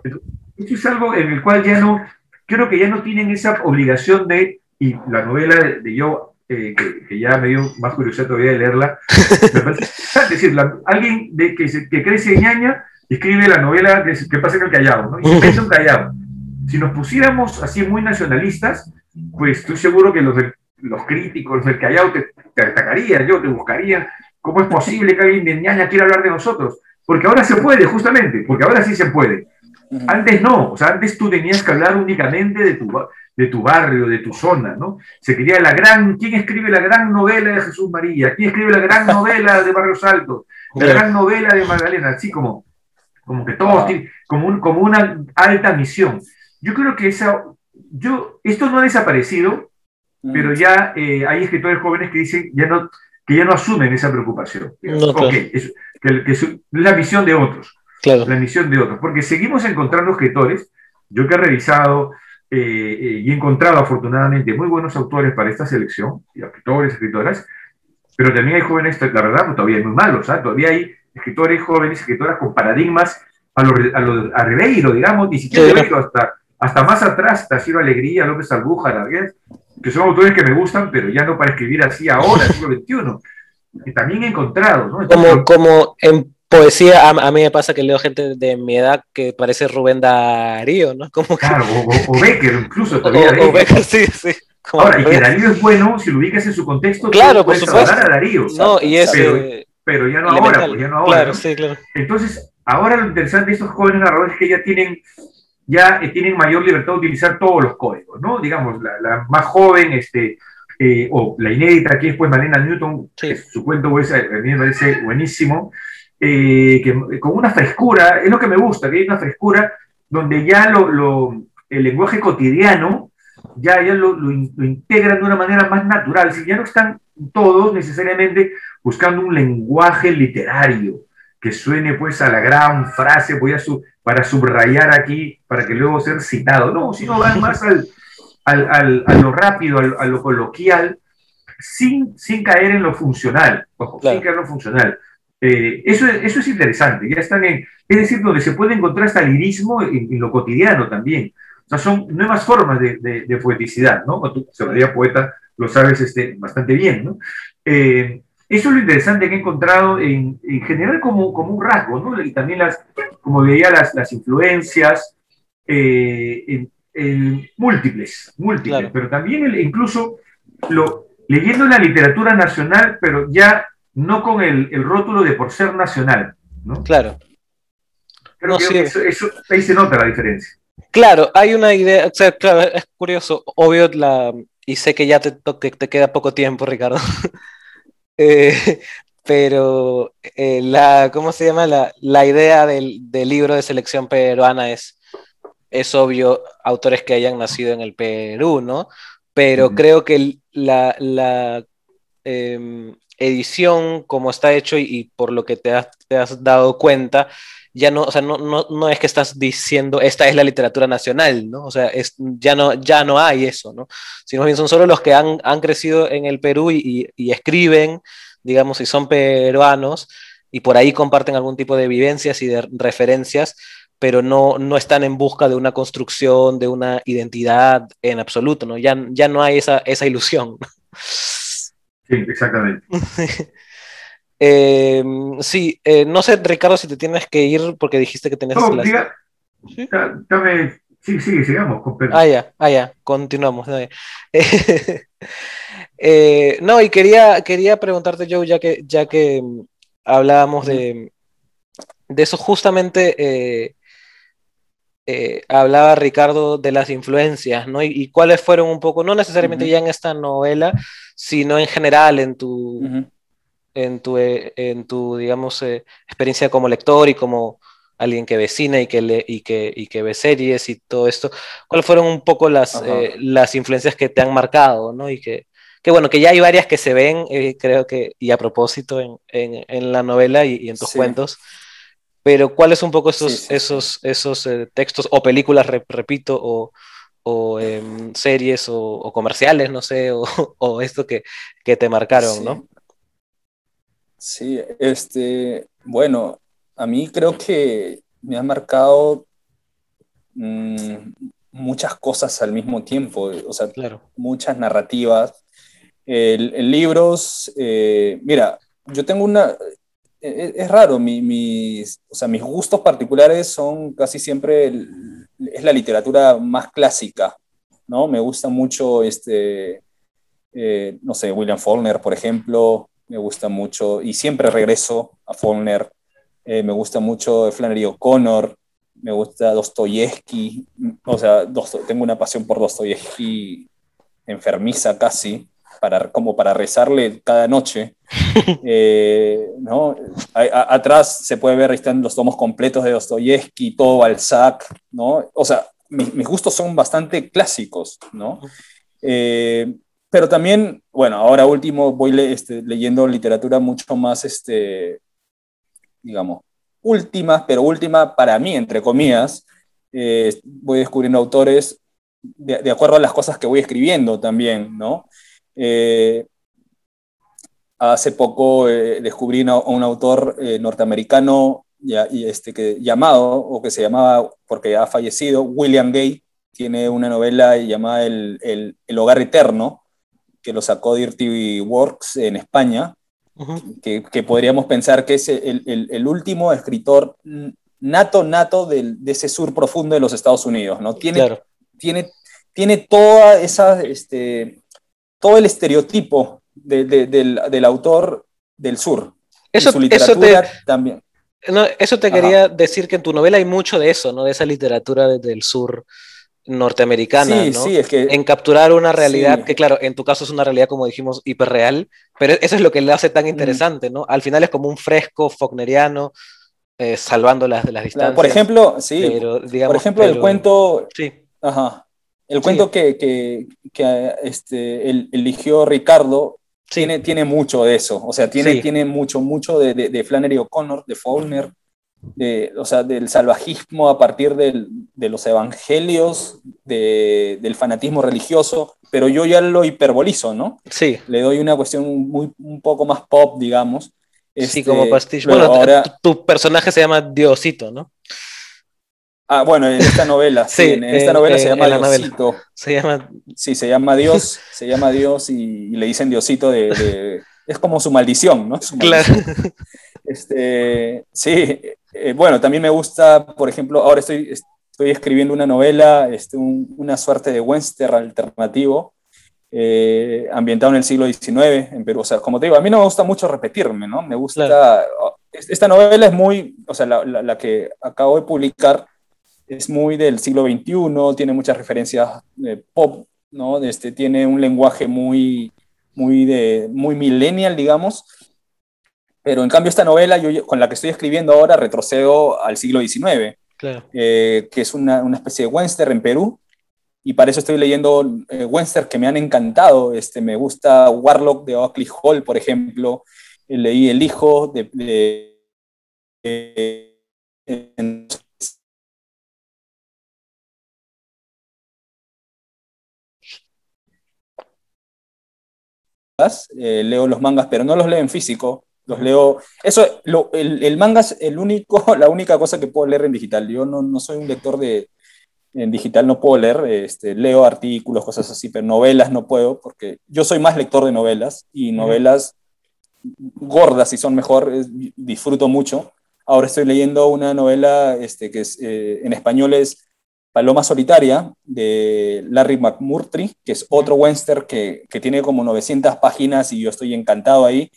Esto es algo en el cual ya no, creo que ya no tienen esa obligación de, y la novela de, yo, eh, que, que ya me dio más curiosidad todavía de leerla, *laughs* me parece, es decir, la- alguien de, que, se- que crece en ñaña escribe la novela que, que pasa en el Callao, ¿no? Y inventa un Callao. Si nos pusiéramos así muy nacionalistas, pues estoy seguro que los, del- los críticos los del Callao te, te atacarían, yo te buscarían. ¿Cómo es posible que alguien de ñaña quiera hablar de nosotros? Porque ahora se puede, justamente, porque ahora sí se puede. Ujú. Antes no, o sea, antes tú tenías que hablar únicamente de tu, de tu barrio, de tu zona, ¿no? Se quería la gran, ¿quién escribe la gran novela de Jesús María? ¿Quién escribe la gran novela de Barrios Altos? La Claro. gran novela de Magdalena, así como, como que todos tienen, como, un- como una alta misión. Yo creo que esa, yo, esto no ha desaparecido, pero ya eh, hay escritores jóvenes que dicen, ya no, que ya no asumen esa preocupación. No, claro. Ok, es, que, que es la misión de otros Claro, la misión de otros, porque seguimos encontrando escritores, yo que he revisado eh, eh, y he encontrado afortunadamente muy buenos autores para esta selección, y escritores, escritoras, pero también hay jóvenes, la verdad, pues, todavía muy malos, ¿ah? todavía hay escritores jóvenes, escritoras con paradigmas a lo, a lo a Ribeiro, digamos, ni siquiera Sí. Ribeiro, hasta, hasta más atrás, Taciro Alegría, López Albuja, Larguez, que son autores que me gustan, pero ya no para escribir así ahora, siglo XXI. Y también he encontrado, ¿no? Entonces, como, como en poesía, a, a mí me pasa que leo gente de mi edad que parece Rubén Darío, ¿no? *laughs* Como que, Claro, o, o- o Becker, incluso *laughs* o, todavía. o Becker. Becker, sí, sí. como Ahora, y que. Darío es bueno, si lo ubicas en su contexto, Claro, por supuesto. a Darío. No, y es Pero- eh, Pero ya no ahora, pues ya no ahora. Claro, ¿no? sí, claro. Entonces, ahora lo interesante de estos jóvenes narradores es que ya tienen, ya tienen mayor libertad de utilizar todos los códigos, ¿no? Digamos, la, más joven, este, o la inédita aquí es pues Malena Newton, su cuento pues, a mí me parece buenísimo, que, con una frescura, es lo que me gusta, que hay una frescura donde ya lo, el lenguaje cotidiano ya, ya lo, lo, integran de una manera más natural, si ya no están todos necesariamente buscando un lenguaje literario que suene pues a la gran frase, voy a su, para subrayar aquí, para que luego ser citado, no, sino van más al, al, a lo rápido, a lo coloquial, sin, sin caer en lo funcional, ojo, sin caer en lo funcional. Eh, eso, eso es interesante, ya están en, es decir, donde se puede encontrar hasta lirismo en, en lo cotidiano también. O sea, son nuevas formas de, de, poeticidad, ¿no? Tú, sería poeta, lo sabes este, bastante bien, ¿no? Eh, eso es lo interesante que he encontrado en, en general como, como, un rasgo, ¿no? Y también las, como veía, las, las influencias eh, en, múltiples, múltiples, pero también incluso lo, leyendo la literatura nacional, pero ya no con el, el rótulo de por ser nacional, ¿no? Claro. Creo que eso, ahí se nota la diferencia. Claro, hay una idea, o sea, claro, es curioso, obvio, la, y sé que ya te, te queda poco tiempo, Ricardo, *laughs* eh, pero eh, la, ¿cómo se llama? La, la idea del, del, libro de selección peruana es, es obvio, autores que hayan nacido en el Perú, ¿no? Pero creo que la, la eh, edición, como está hecho y, por lo que te has, dado cuenta, ya no, o sea, no, es que estás diciendo esta es la literatura nacional, ¿no? O sea, ya, no, ya no hay eso, ¿no? Sino bien son solo los que han, crecido en el Perú y, escriben, digamos, y son peruanos y por ahí comparten algún tipo de vivencias y de referencias, pero no, están en busca de una construcción, de una identidad en absoluto, ¿no? Ya, no hay esa ilusión. *laughs* Sí, exactamente. *laughs* Eh, sí, eh, no sé, Ricardo, si te tienes que ir porque dijiste que tenías... No, diga, ¿Sí? dame, sí, sí, sigamos. Ah, ya, ah, ya, continuamos. *laughs* eh, no, y quería, quería preguntarte, Joe, ya que, ya que mm, hablábamos de, de eso, justamente eh, eh, hablaba Ricardo de las influencias, ¿no? Y, y, cuáles fueron un poco, no necesariamente uh -huh. ya en esta novela, sino en general en tu... Uh -huh en tu, eh, en tu digamos, eh, experiencia como lector y como alguien que vecina y que, le, y, que, y que ve series y todo esto, ¿cuáles fueron un poco las, eh, las influencias que te han marcado? ¿no? Y que, que, bueno, que ya hay varias que se ven, eh, creo que, y a propósito en, en, en la novela y, y, en tus sí. cuentos, pero ¿cuáles un poco esos, sí, sí, esos, esos eh, textos o películas, rep, repito, o, o series o, o, comerciales, no sé, o, *laughs* o esto que, que, te marcaron, ¿no? Sí, este, bueno, a mí creo que me ha marcado mmm, muchas cosas al mismo tiempo, o sea, claro. muchas narrativas. El, el libros, eh, mira, yo tengo una, es, es raro, mi, mis, o sea, mis gustos particulares son casi siempre, el, es la literatura más clásica, ¿no? Me gusta mucho, este, eh, no sé, William Faulkner, por ejemplo, me gusta mucho, y siempre regreso a Faulkner, eh, me gusta mucho Flannery O'Connor, me gusta Dostoyevsky, o sea, tengo una pasión por Dostoyevsky enfermiza casi, para, como para rezarle cada noche. *laughs* eh, ¿no? A, a, atrás se puede ver, ahí están los tomos completos de Dostoyevsky, todo Balzac, ¿no? O sea, mis, mis gustos son bastante clásicos, ¿no? Eh, pero también, bueno, ahora último voy le, este, leyendo literatura mucho más, este, digamos, última, pero última para mí, entre comillas. Eh, voy descubriendo autores de, de, acuerdo a las cosas que voy escribiendo también, ¿no? Eh, hace poco eh, descubrí a un autor eh, norteamericano ya, y este, que, llamado, o que se llamaba, porque ha fallecido, William Gay, tiene una novela llamada El, el, el Hogar Eterno, que lo sacó Dirty Works en España, uh -huh. que, que, podríamos pensar que es el, el, el, último escritor nato, nato del, de ese sur profundo de los Estados Unidos, ¿no? Tiene, claro. tiene, tiene toda esa, este, todo el estereotipo de, de, del, del, autor del sur. Eso, y su literatura eso te, también. No, eso te quería decir que en tu novela hay mucho de eso, ¿no? De esa literatura desde el sur norteamericana, Sí, ¿no? sí, es que En capturar una realidad Sí. que, claro, en tu caso es una realidad, como dijimos, hiperreal, pero eso es lo que le hace Mm. tan interesante, ¿no? Al final es como un fresco faulkneriano, eh, salvando las, las distancias. por ejemplo, sí, pero, digamos, por ejemplo, el cuento, Sí, ajá, el Sí. cuento que, que, que, este, el- eligió Ricardo sí, tiene, tiene mucho de eso, o sea, tiene, Sí. tiene mucho, mucho de, de, de Flannery O'Connor, de Faulkner, de, o sea, del salvajismo a partir del- de los evangelios, de- del fanatismo religioso, pero yo ya lo hiperbolizo, ¿no? sí. Le doy una cuestión muy, un poco más pop, digamos. Sí, Este, como pastiche. luego Bueno, ahora, tu, tu personaje se llama Diosito, ¿no? Ah, bueno, en esta novela, *laughs* sí, Sí, en esta en- novela en- se llama. Diosito. Se llama. Sí, se llama Dios, se llama Dios y, y le dicen Diosito de, de- es como su maldición, ¿no? Su Claro. maldición. Este, sí, eh, bueno, también me gusta, por ejemplo, ahora estoy, estoy escribiendo una novela, este, un- una suerte de western alternativo, eh, ambientado en el siglo XIX en Perú. O sea, como te digo, a mí no me gusta mucho repetirme, ¿no? Me gusta, esta novela es muy, o sea, la, la- la que acabo de publicar es muy del siglo XXI, tiene muchas referencias eh, pop, ¿no? Este, tiene un lenguaje muy, muy, de, muy millennial, digamos. Pero en cambio esta novela, yo, con la que estoy escribiendo ahora, retrocedo al siglo XIX, Claro. eh, que es una, una, especie de western en Perú. Y para eso estoy leyendo eh, western que me han encantado. Este, me gusta Warlock de Oakley Hall, por ejemplo. Eh, leí El Hijo de... de, de en, eh, leo los mangas, pero no los leo en físico, los leo. Eso, lo, el, el, manga es el único, *laughs* la única cosa que puedo leer en digital. Yo no, no soy un lector de. En digital no puedo leer, este, leo artículos, cosas así, pero novelas no puedo, porque yo soy más lector de novelas y novelas gordas, si son mejor, es, disfruto mucho. Ahora estoy leyendo una novela este, que es, eh, en español es Paloma Solitaria de Larry McMurtry, que es otro western que, que, tiene como 900 páginas y yo estoy encantado ahí.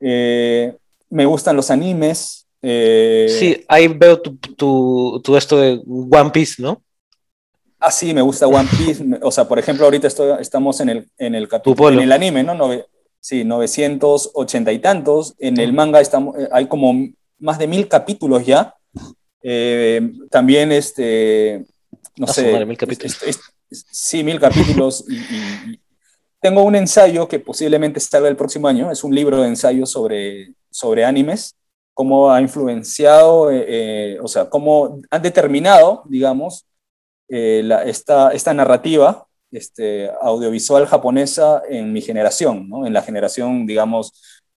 Eh, me gustan los animes. Eh, sí, ahí veo tu, tu, tu, esto de One Piece, ¿no? Ah, sí, me gusta One Piece. o sea, por ejemplo, ahorita estoy, estamos en el, en el capítulo, en el anime, ¿no? Nove, sí, 980 y tantos. En el manga estamos, hay como más de mil capítulos ya. Eh, también, este, no A sé. Madre, mil capítulos. Sí, mil capítulos. y, y, tengo un ensayo que posiblemente salga el próximo año. Es un libro de ensayos sobre, sobre animes. Cómo ha influenciado, eh, eh, o sea, cómo han determinado, digamos, eh, la, esta, esta narrativa este, audiovisual japonesa en mi generación, ¿no? en la generación, digamos,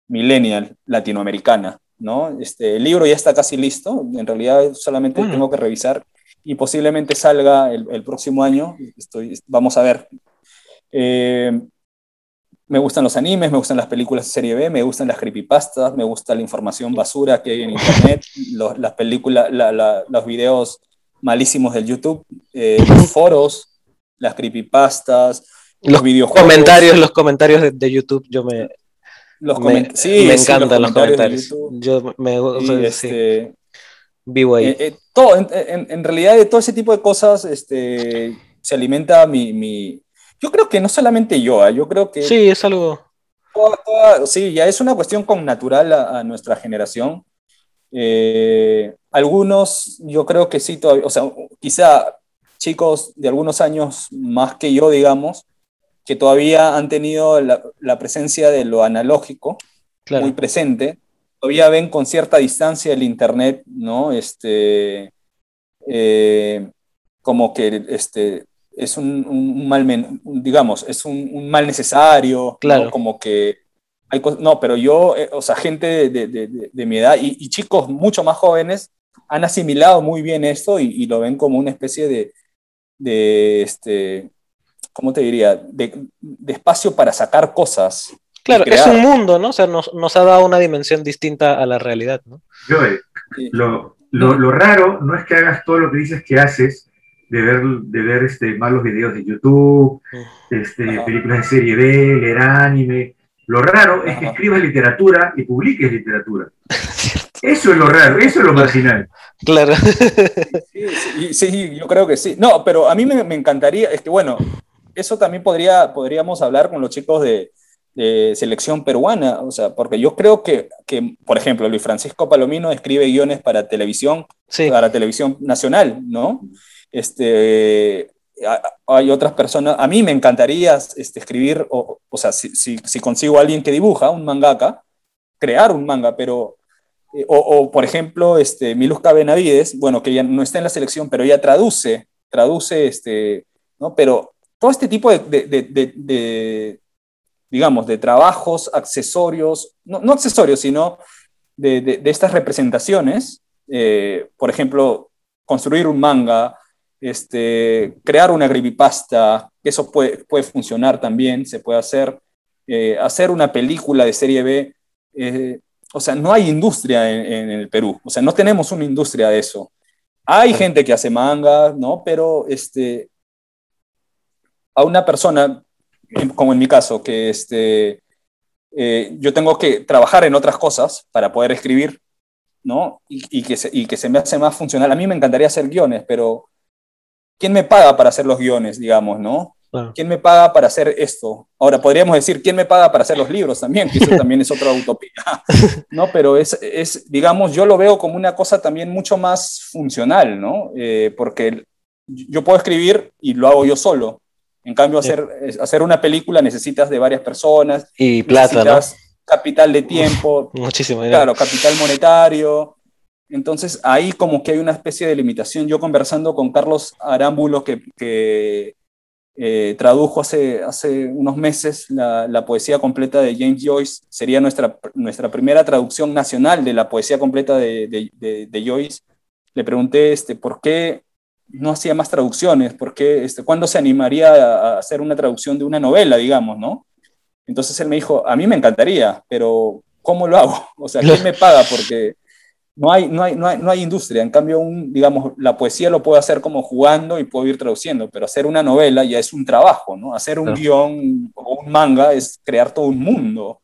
millennial latinoamericana. ¿No? Este, el libro ya está casi listo, en realidad solamente mm. tengo que revisar y posiblemente salga el, el próximo año, Estoy, vamos a ver. Eh, me gustan los animes, me gustan las películas de serie B, me gustan las creepypastas, me gusta la información basura que hay en internet, los, las películas, la, la, los videos malísimos del YouTube, eh, los *laughs* foros, las creepypastas, los, los videojuegos. Comentarios, los comentarios de, de YouTube, yo me, los me, sí, me sí, encantan los comentarios. Los comentarios. Yo me o sea, este, sí. vivo ahí. Eh, eh, todo, en, en, en, realidad de todo ese tipo de cosas este, se alimenta mi, mi, Yo creo que no solamente yo, ¿eh? yo creo que... Sí, es algo... Toda, toda, sí, ya es una cuestión con natural a, a nuestra generación. Eh, algunos, yo creo que sí, todavía, o sea, quizá chicos de algunos años más que yo, digamos, que todavía han tenido la, la presencia de lo analógico claro. muy presente, todavía ven con cierta distancia el Internet, ¿no? Este, eh, como que este, es un, un mal, digamos, es un, un mal necesario, claro. ¿no? como que hay no, pero yo, eh, o sea, gente de, de, de, de mi edad y, y, chicos mucho más jóvenes han asimilado muy bien esto y, y lo ven como una especie de, de este, ¿cómo te diría? De, de, espacio para sacar cosas. Claro, es un mundo, ¿no? O sea, nos, nos, ha dado una dimensión distinta a la realidad, ¿no? Sí. lo, lo, lo, raro no es que hagas todo lo que dices que haces, de ver, de ver este, malos videos de YouTube, este, Ajá. películas de serie B, leer anime. Lo raro Ajá. es que escribas literatura y publiques literatura. *laughs* Eso es lo raro, eso es lo marginal. Claro. Sí, sí, yo creo que sí. No, pero a mí me, me, encantaría, es que bueno, eso también podría, podríamos hablar con los chicos de, de, selección peruana, o sea, porque yo creo que, que, por ejemplo, Luis Francisco Palomino escribe guiones para televisión, sí. para televisión nacional, ¿no? Este, hay otras personas, a mí me encantaría este, escribir, o, o sea, si, si, si, consigo a alguien que dibuja, un mangaka, crear un manga, pero, eh, o, o, por ejemplo, este, Miluska Benavides, bueno, que ya no está en la selección, pero ella traduce, traduce, este, ¿no? Pero todo este tipo de, de, de, de digamos, de trabajos, accesorios, no, no accesorios, sino de, estas representaciones, eh, por ejemplo, construir un manga, este, crear una creepypasta, eso puede, puede funcionar también, se puede hacer, eh, hacer una película de serie B, eh, o sea, no hay industria en, en, el Perú, o sea, no tenemos una industria de eso. Hay gente que hace manga, ¿no? Pero este, a una persona, como en mi caso, que este, eh, yo tengo que trabajar en otras cosas para poder escribir, ¿no? Y, y, que se, y que se me hace más funcional. A mí me encantaría hacer guiones, pero ¿quién me paga para hacer los guiones, digamos, no? Claro. ¿Quién me paga para hacer esto? Ahora, podríamos decir, ¿quién me paga para hacer los libros también? Que eso también es otra utopía, *laughs* ¿no? Pero es, es, digamos, yo lo veo como una cosa también mucho más funcional, ¿no? Eh, porque yo puedo escribir y lo hago yo solo. En cambio, hacer, hacer una película necesitas de varias personas. Y plata, ¿no? capital de tiempo. *laughs* Muchísimo. Claro, capital monetario. Entonces ahí como que hay una especie de limitación. Yo conversando con Carlos Arámbulo, que, que eh, tradujo hace, hace unos meses la, la, poesía completa de James Joyce, sería nuestra, nuestra primera traducción nacional de la poesía completa de, de, de, de Joyce. Le pregunté este, por qué no hacía más traducciones, por qué, este, cuándo se animaría a, hacer una traducción de una novela, digamos, ¿no? Entonces él me dijo, a mí me encantaría, pero ¿cómo lo hago? *laughs* O sea, ¿quién me paga? Porque no hay, no hay, no hay, no hay industria. En cambio, un, digamos, la poesía lo puedo hacer como jugando y puedo ir traduciendo, pero hacer una novela ya es un trabajo, ¿no? Hacer un claro. guion o un manga es crear todo un mundo.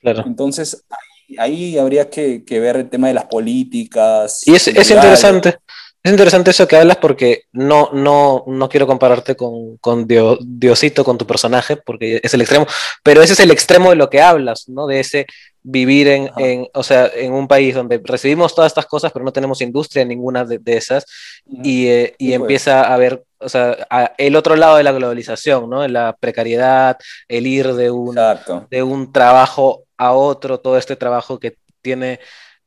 Claro. Entonces, ahí, ahí habría que, que, ver el tema de las políticas. Y es, es interesante. Es interesante eso que hablas porque no, no, no quiero compararte con, con Dios, Diosito, con tu personaje, porque es el extremo, pero ese es el extremo de lo que hablas, ¿no? De ese vivir en, en, o sea, en un país donde recibimos todas estas cosas, pero no tenemos industria en ninguna de, de esas, y, eh, y sí, empieza pues. a haber, o sea, a, el otro lado de la globalización, ¿no? La precariedad, el ir de un, de un trabajo a otro, todo este trabajo que tiene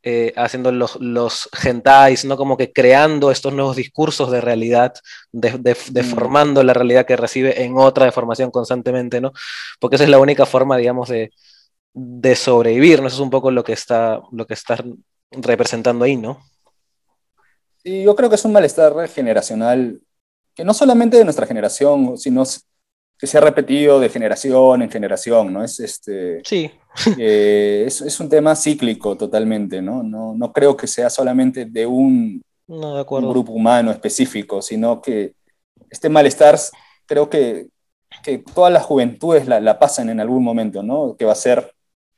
eh, haciendo los, los hentais, ¿no? Como que creando estos nuevos discursos de realidad, de, de, deformando mm. la realidad que recibe en otra deformación constantemente, ¿no? Porque esa es la única forma, digamos, de, de sobrevivir, ¿no? Eso es un poco lo que está, lo que está representando ahí, ¿no? Sí, yo creo que es un malestar generacional que no solamente de nuestra generación, sino que se ha repetido de generación en generación, ¿no? Es, este, sí. eh, *laughs* es, es, un tema cíclico totalmente, ¿no? No, no creo que sea solamente de un, no, de un grupo humano específico, sino que este malestar creo que, que todas las juventudes la, la, pasan en algún momento, ¿no? Que va a ser,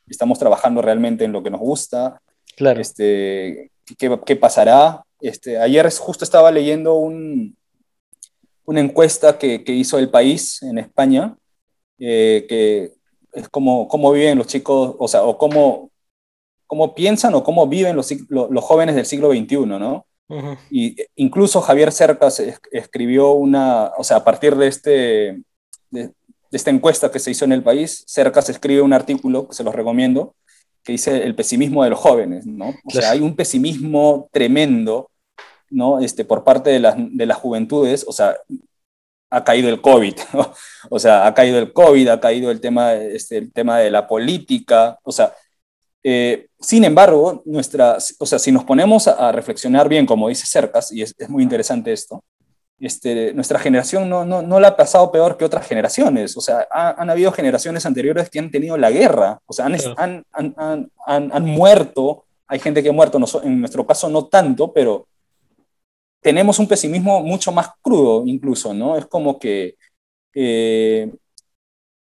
estamos trabajando realmente en lo que nos gusta, claro. este, ¿qué, qué pasará? Este, ayer justo estaba leyendo un, una encuesta que, que, hizo el país en España, eh, que es como cómo viven los chicos, o sea, o cómo, cómo piensan o cómo viven los, los jóvenes del siglo XXI, ¿no? Uh -huh. Y incluso Javier Cercas escribió una, o sea, a partir de, este, de, de, esta encuesta que se hizo en el país, Cercas escribe un artículo, que se los recomiendo, que dice el pesimismo de los jóvenes, ¿no? O sea, hay un pesimismo tremendo ¿no? Este, por parte de las, de las juventudes, o sea, ha caído el COVID, ¿no? o sea, ha caído el COVID, ha caído el tema, este, el tema de la política, o sea, eh, sin embargo, nuestra, o sea, si nos ponemos a, a reflexionar bien, como dice Cercas, y es, es muy interesante esto, este, nuestra generación no, no, no, la ha pasado peor que otras generaciones. O sea, ha, han habido generaciones anteriores que han tenido la guerra, o sea, han, sí. han, han, han, muerto, hay gente que ha muerto, en nuestro caso no tanto, pero tenemos un pesimismo mucho más crudo incluso, ¿no? Es como que... Eh,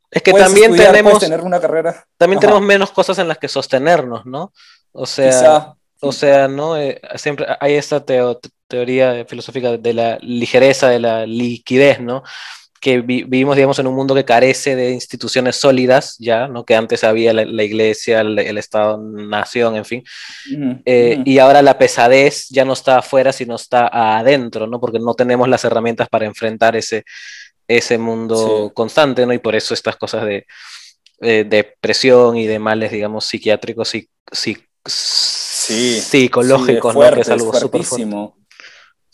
es que también estudiar, tenemos... tener una carrera... También Ajá. tenemos menos cosas en las que sostenernos, ¿no? O sea... Quizá, O sea, ¿no? Eh, siempre hay esta teoría filosófica de la ligereza, de la liquidez, ¿no? Que vivimos, digamos, en un mundo que carece de instituciones sólidas, ya, ¿no? Que antes había la, iglesia, el, Estado-nación, en fin. Eh, y ahora la pesadez ya no está afuera, sino está adentro, ¿no? Porque no tenemos las herramientas para enfrentar ese, ese mundo constante, ¿no? Y por eso estas cosas de depresión y de males, digamos, psiquiátricos y, psicológicos, ¿no? Que es algo súper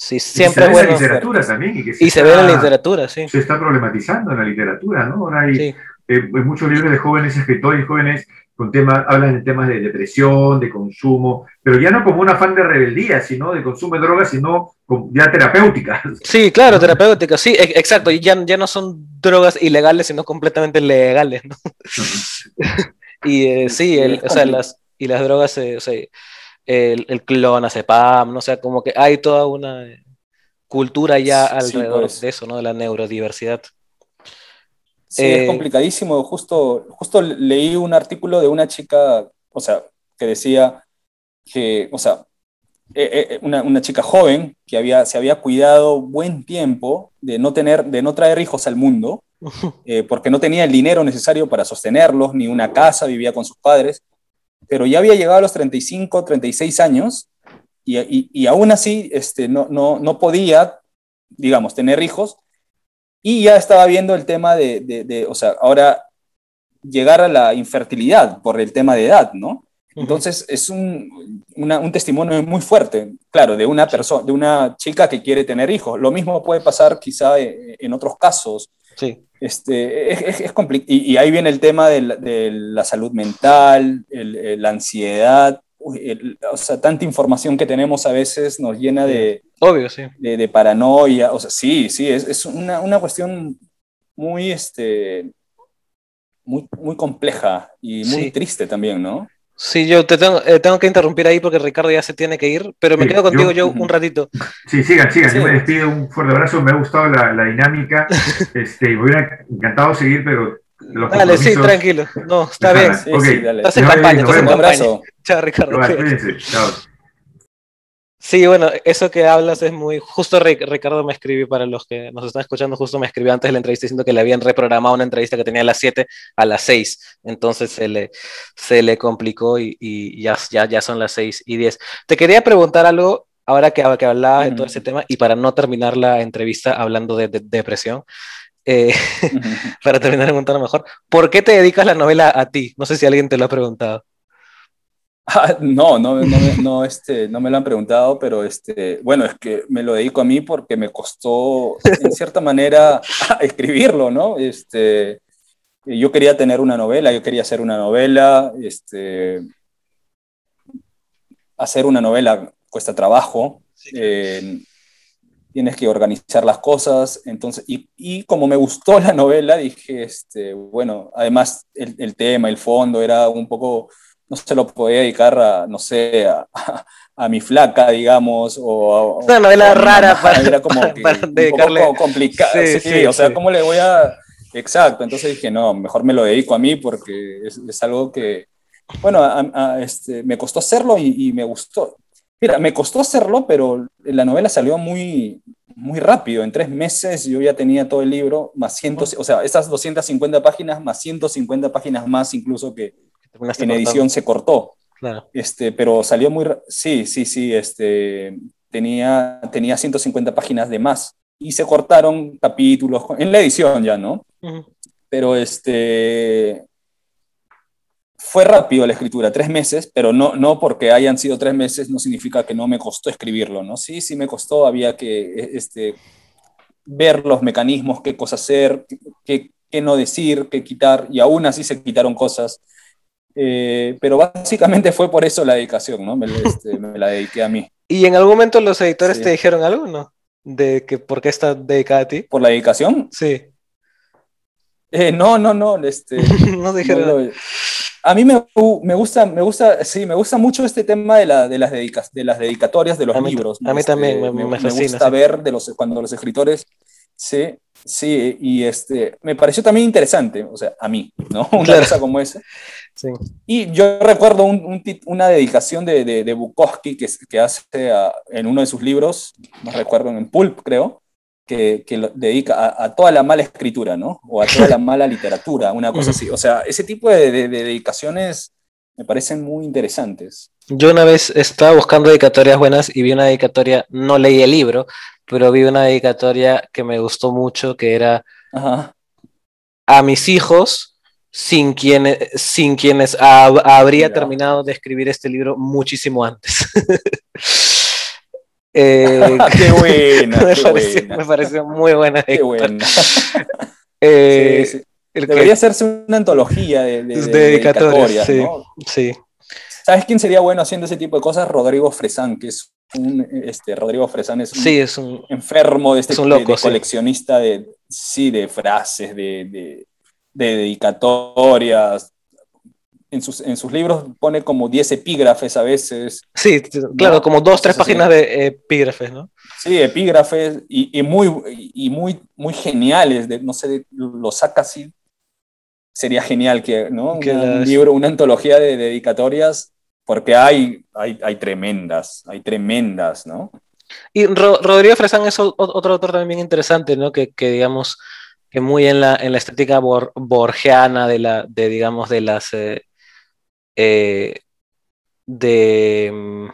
Sí, siempre y se ve en la literatura también. Y, se, ve en la literatura, sí. Se está problematizando en la literatura, ¿no? Ahora hay, eh, muchos libros de jóvenes escritores jóvenes con temas, hablan de temas de depresión, de consumo, pero ya no como un afán de rebeldía, sino de consumo de drogas, sino ya terapéuticas. *laughs* Sí, claro, terapéuticas, sí, e, exacto, ya, ya no son drogas ilegales, sino completamente legales, ¿no? *laughs* y eh, sí, el, o sea, las, y las drogas, eh, o sea, el, el clonazepam, no sé, como que hay toda una cultura ya alrededor pues. de eso, ¿no? De la neurodiversidad. Sí, es eh, complicadísimo. Justo, justo leí un artículo de una chica, o sea, que decía que, o sea, eh, eh, una, una, chica joven que había, se había cuidado buen tiempo de no, tener, de no traer hijos al mundo, *laughs* porque no tenía el dinero necesario para sostenerlos, ni una casa, vivía con sus padres, pero ya había llegado a los 35, 36 años y, y, y aún así este, no, no, no, podía, digamos, tener hijos y ya estaba viendo el tema de, de, de, o sea, ahora llegar a la infertilidad por el tema de edad, ¿no? Entonces es un, una, un, testimonio muy fuerte, claro, de una persona, de una chica que quiere tener hijos. Lo mismo puede pasar quizá eh, en otros casos. Sí. Este, es, es, y, y, ahí viene el tema de la, de la salud mental, el, la ansiedad, o sea, tanta información que tenemos a veces nos llena de, Obvio, sí. de, de paranoia, o sea, sí, sí, es, es una, una, cuestión muy, este, muy, muy compleja y muy triste también, ¿no? Sí, yo te tengo, eh, tengo, que interrumpir ahí porque Ricardo ya se tiene que ir, pero me quedo contigo yo, un ratito. Sí, sigan, sigan. Yo me despido, un fuerte abrazo, me ha gustado la, la dinámica. *laughs* Este, me hubiera encantado seguir, pero los Dale, sí, tranquilo. No, está bien. Sí, okay. sí, dale. Estás en campaña, estás en campaña. Chao, Ricardo. chao. Sí, bueno, eso que hablas es muy... Justo Ricardo me escribió, para los que nos están escuchando, justo me escribió antes de la entrevista diciendo que le habían reprogramado una entrevista que tenía a las 7 a las 6. Entonces se le, se le complicó y, y ya, ya, ya son las 6 y 10. Te quería preguntar algo, ahora que, que hablabas de todo ese tema, y para no terminar la entrevista hablando de, depresión, eh, *laughs* para terminar un tono mejor, ¿por qué te dedicas la novela a ti? No sé si alguien te lo ha preguntado. Ah, no, no, no, no, este, no me lo han preguntado, pero este, bueno, es que me lo dedico a mí porque me costó, en cierta manera, *laughs* escribirlo, ¿no? Este, yo quería tener una novela, yo quería hacer una novela, este, hacer una novela cuesta trabajo, eh, tienes que organizar las cosas, entonces, y, y, como me gustó la novela, dije, este, bueno, además el, el tema, el fondo era un poco no se lo podía dedicar a, no sé, a, *laughs* a mi flaca, digamos, o a, una novela rara para, era *laughs* como para, dedicarle. Un poco complicado, sí, sí, o sea, ¿cómo le voy a...? Exacto, entonces dije, no, mejor me lo dedico a mí porque es, es algo que, bueno, este, me costó hacerlo y, y, me gustó. Mira, me costó hacerlo, pero la novela salió muy, muy rápido. En tres meses yo ya tenía todo el libro, más 100, o sea, estas 250 páginas, más 150 páginas más incluso que, en edición se cortó. Claro. Este, pero salió muy... Sí, sí, sí, este, tenía, tenía 150 páginas de más y se cortaron capítulos en la edición ya, ¿no? Pero este... Fue rápido la escritura, tres meses, pero no, no porque hayan sido tres meses no significa que no me costó escribirlo, ¿no? Sí, sí me costó, había que este, ver los mecanismos, qué cosa hacer, qué, qué no decir, qué quitar, y aún así se quitaron cosas eh, pero básicamente fue por eso la dedicación, ¿no? Me, este, me, la dediqué a mí. ¿Y en algún momento los editores te dijeron algo, no? De que por qué está dedicada a ti. ¿Por la dedicación? Sí. Eh, no, no, no. Este, *laughs* no dijeron. a mí me, me, gusta, me gusta, sí, me gusta mucho este tema de, la, de, las, dedicas, de las dedicatorias de los libros. A mí este, también me, me, fascina, me gusta ver de los, cuando los escritores sí, sí, y este, me pareció también interesante, o sea, a mí, ¿no? *laughs* Una cosa como esa. Sí. Y yo recuerdo una dedicación de, de, Bukowski que, que hace en uno de sus libros, no recuerdo, en Pulp, creo, que, que lo dedica a, toda la mala escritura, ¿no? O a toda la mala literatura, una cosa así. O sea, ese tipo de, de dedicaciones me parecen muy interesantes. Yo una vez estaba buscando dedicatorias buenas y vi una dedicatoria, no leí el libro, pero vi una dedicatoria que me gustó mucho, que era a mis hijos, sin quienes, sin quienes habría terminado de escribir este libro muchísimo antes. *laughs* Eh, *laughs* qué *laughs* buena, me, pareció, muy buena. Qué buena. Eh, Debería hacerse una antología de, de, dedicatorias, sí, ¿Sabes quién sería bueno haciendo ese tipo de cosas? Rodrigo Fresán, que es un, este, Rodrigo Fresán es un, es un enfermo de este un loco, coleccionista de, sí, de frases, de, dedicatorias. En sus, en sus, libros pone como 10 epígrafes a veces. Sí, claro, como dos, tres páginas de epígrafes, ¿no? Sí, epígrafes y, y muy, y muy, muy geniales, de, no sé, lo saca así sería genial que, ¿no? un libro, una antología de dedicatorias, porque hay, hay, hay tremendas, hay tremendas, ¿no? Y Rodrigo Fresán es otro autor también interesante, ¿no? Que, que digamos, que muy en la, en la estética borgiana de la, de, digamos, de las, eh, eh, de mm,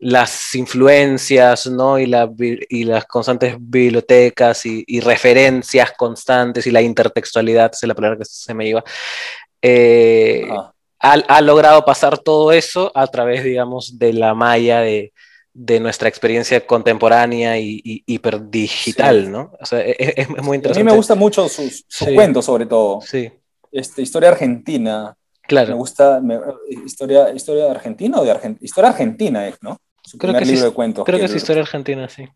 las influencias ¿no? y, la, y las constantes bibliotecas y, referencias constantes y la intertextualidad, es la palabra que se me iba, eh, ha, logrado pasar todo eso a través, digamos, de la malla de, de nuestra experiencia contemporánea y, hiperdigital, ¿no? O sea, e, e, es, muy interesante. A mí me gusta mucho sus, cuentos, sobre todo. Sí. Este, historia argentina. Claro. Me gusta, historia, historia argentina o de Argentina. Historia argentina es, ¿no? creo que libro de cuentos. Creo que, es historia argentina, sí.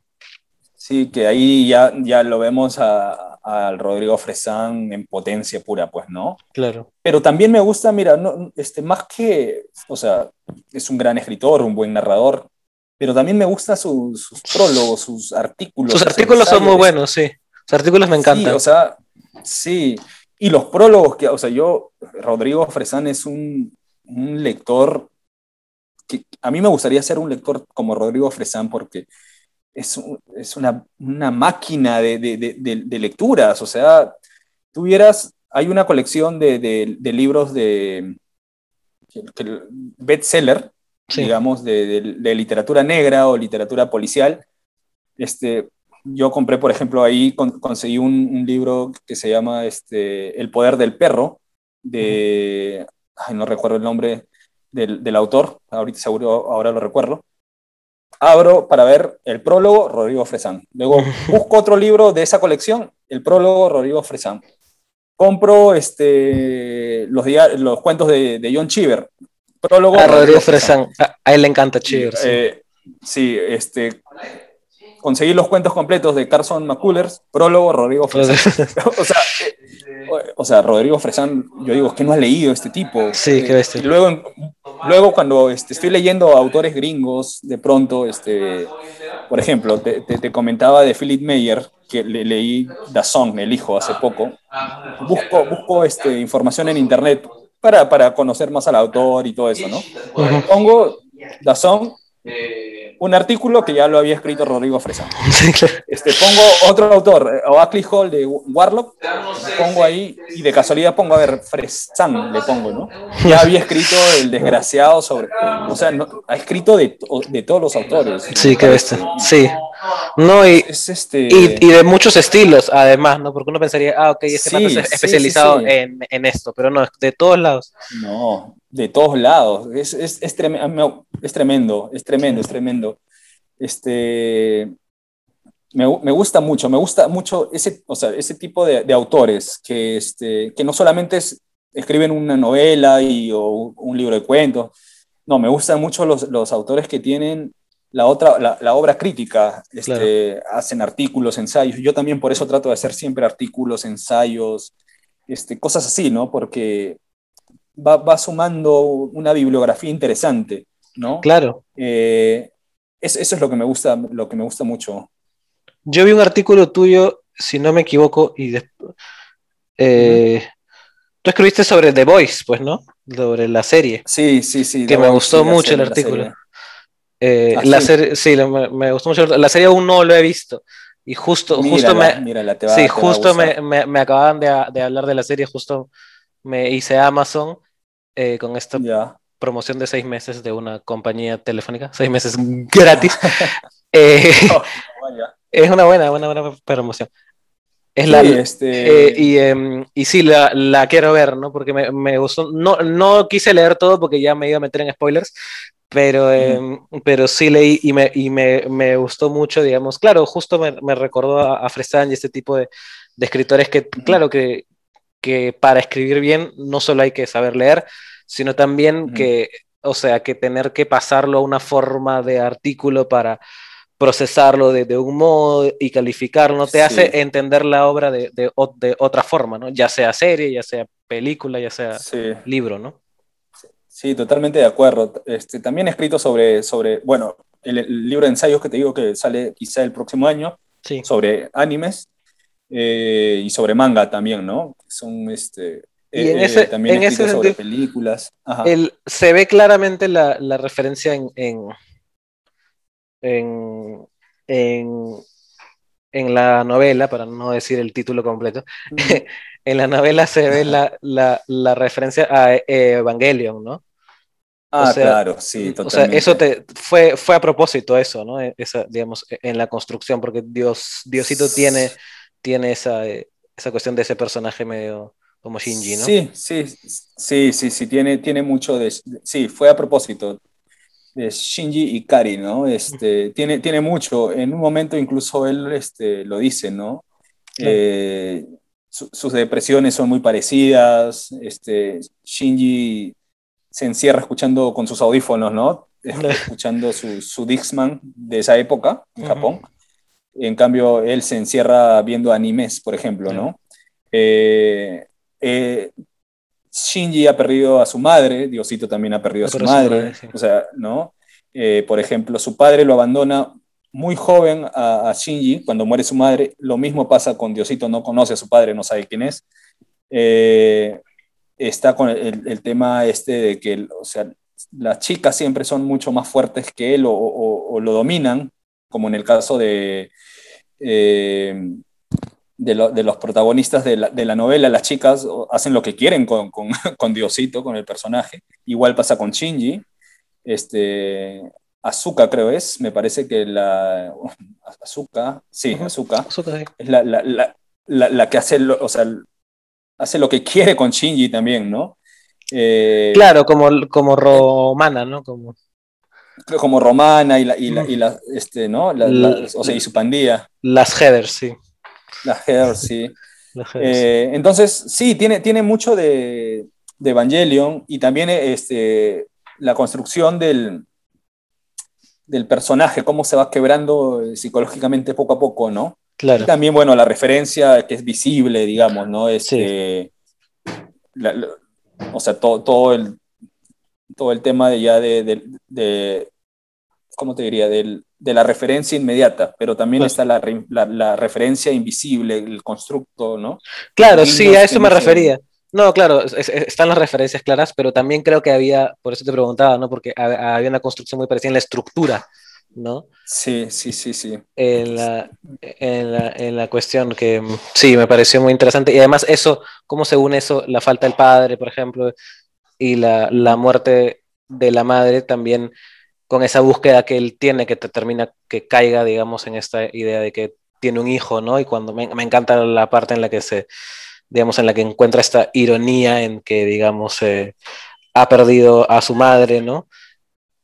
Sí, que ahí ya, ya lo vemos al Rodrigo Fresán en potencia pura, pues, ¿no? Claro. Pero también me gusta, mira, no, este, más que, o sea, es un gran escritor, un buen narrador, pero también me gusta sus prólogos, sus artículos. Sus artículos son muy buenos, sí. Sus artículos me encantan. Sí, o sea, sí. Y los prólogos que, o sea, yo, Rodrigo Fresán es un, un lector a mí me gustaría ser un lector como Rodrigo Fresán porque es, es una, una, máquina de, de, de, lecturas, o sea, tuvieras, hay una colección de, libros de bestseller, digamos, de, literatura negra o literatura policial. Este, yo compré, por ejemplo, ahí conseguí un, libro que se llama este, El poder del perro, de, ay, no recuerdo el nombre, del, autor, ahorita seguro ahora lo recuerdo. Abro para ver el prólogo Rodrigo Fresán. Luego *laughs* busco otro libro de esa colección, el prólogo Rodrigo Fresán. Compro este, los, los cuentos de, de John Cheever. Prólogo. A Rodrigo, Fresán. A él le encanta Cheever. Eh, sí. este, conseguí los cuentos completos de Carson McCullers, prólogo Rodrigo Fresán. *laughs* o sea, o sea, Rodrigo Fresán, yo digo, que no has leído este tipo? Sí, qué bestia. luego, luego cuando este, estoy leyendo autores gringos, de pronto, este, por ejemplo, te, te, comentaba de Philip Meyer, que le, leí The Song, el hijo, hace poco. Busco, busco este, información en internet para, para conocer más al autor y todo eso, ¿no? Pongo The Song un artículo que ya lo había escrito Rodrigo Fresa. *laughs* este, pongo otro autor, eh, Oakley Hall de Warlock, pongo ahí y de casualidad pongo, a ver, Fresan le pongo, ¿no? Ya *laughs* había escrito El Desgraciado sobre, o sea, ha escrito de, de, todos los autores. Sí, qué bestia. Sí. No, y, este... y, de muchos estilos, además, ¿no? Porque uno pensaría, ah, ok, este sí, es especializado en, en, esto, pero no, de todos lados. No, de todos lados. Es, es, es, tremendo, es tremendo, es tremendo, es tremendo. Este, me, me, gusta mucho, me gusta mucho ese, o sea, ese tipo de, de autores que, este, que no solamente escriben una novela y, o un libro de cuentos, no, me gustan mucho los, los autores que tienen la otra, la, la obra crítica, este, hacen artículos, ensayos. Yo también por eso trato de hacer siempre artículos, ensayos, este, cosas así, ¿no? Porque va, sumando una bibliografía interesante, ¿no? Claro. Eh, eso es lo que me gusta, lo que me gusta mucho. Yo vi un artículo tuyo, si no me equivoco, y eh, tú escribiste sobre The Voice, pues, ¿no? Sobre la serie. Sí, sí, sí. Que me gustó mucho el artículo. Eh, ah, la serie, sí, me, gustó mucho. La serie aún no lo he visto. Y justo, justo me. sí, justo me, me, acababan de, de, hablar de la serie, justo me hice Amazon eh, con esta promoción de seis meses de una compañía telefónica, seis meses *laughs* gratis. *laughs* Eh, oh, es una buena, buena, buena promoción. Es la, este... y, em, y, sí, la, la, quiero ver, ¿no? Porque me, me, gustó. No, no quise leer todo porque ya me iba a meter en spoilers, pero, eh, pero sí leí y, me, y me, me, gustó mucho, digamos, claro, justo me, me recordó a, a Fresán y este tipo de, de escritores que, claro, que, que, para escribir bien no solo hay que saber leer, sino también que, o sea, que tener que pasarlo a una forma de artículo para procesarlo de, de un modo y calificarlo, te hace entender la obra de, de, de, otra forma, ¿no? ya sea serie, ya sea película, ya sea libro, ¿no? Sí, totalmente de acuerdo. Este, también he escrito sobre, sobre bueno, el, libro de ensayos que te digo que sale quizá el próximo año, sobre animes eh, y sobre manga también, ¿no? Son, este, y en ese, también en ese sobre películas. El, se ve claramente la, la referencia en, en, en, en, la novela, para no decir el título completo, *laughs* en la novela se ve la, la, la referencia a Evangelion, ¿no? Ah, claro, sí, totalmente. O sea, eso te, fue, fue a propósito eso, ¿no? E, esa, digamos, e, en la construcción, porque Dios, Diosito tiene, tiene esa, eh, esa cuestión de ese personaje medio como Shinji, ¿no? Sí, sí, sí, sí, sí, tiene, tiene mucho de... Sí, fue a propósito de Shinji y Kari, ¿no? Este, tiene, tiene mucho, en un momento incluso él este, lo dice, ¿no? Eh, sus depresiones son muy parecidas, este, Shinji se encierra escuchando con sus audífonos, ¿no? *laughs* escuchando su, su Dixman de esa época en Japón. En cambio, él se encierra viendo animes, por ejemplo, ¿no? Eh, eh, Shinji ha perdido a su madre, Diosito también ha perdido a su madre, o sea, ¿no? Eh, por ejemplo, su padre lo abandona muy joven a, Shinji cuando muere su madre. Lo mismo pasa con Diosito, no conoce a su padre, no sabe quién es está con el, tema este de que, o sea, las chicas siempre son mucho más fuertes que él o, lo dominan, como en el caso de, eh, de, los protagonistas de la, novela, las chicas hacen lo que quieren con, con, *laughs* Diosito, con el personaje. Igual pasa con Shinji. Este, Azuka creo es, me parece que la... Azuka, sí, Azuka, es la, la, la, que hace, o sea, hace lo que quiere con Shinji también, ¿no? Eh, claro, como, como romana, ¿no? Como, como romana y la, y la, y la este, ¿no? o sea, y su pandilla. Las headers, sí. *laughs* Las headers, sí. Eh, entonces, sí, tiene, tiene mucho de, de Evangelion y también este, la construcción del, del personaje, cómo se va quebrando psicológicamente poco a poco, ¿no? Claro. también, bueno, la referencia que es visible, digamos, ¿no? Este, o sea, todo, todo, el, todo el tema de ya de, de, ¿cómo te diría? de la referencia inmediata, pero también está la, la, referencia invisible, el constructo, ¿no? Claro, sí, a eso me refería. No, claro, están las referencias claras, pero también creo que había, por eso te preguntaba, ¿no? Porque había una construcción muy parecida en la estructura ¿no? Sí, sí, sí, sí. En la, en la, en la cuestión que sí, me pareció muy interesante. Y además eso, cómo se une eso, la falta del padre, por ejemplo, y la, la muerte de la madre también con esa búsqueda que él tiene que te termina que caiga, digamos, en esta idea de que tiene un hijo, ¿no? Y cuando me, me encanta la parte en la que se, digamos, en la que encuentra esta ironía en que, digamos, eh, ha perdido a su madre, ¿no?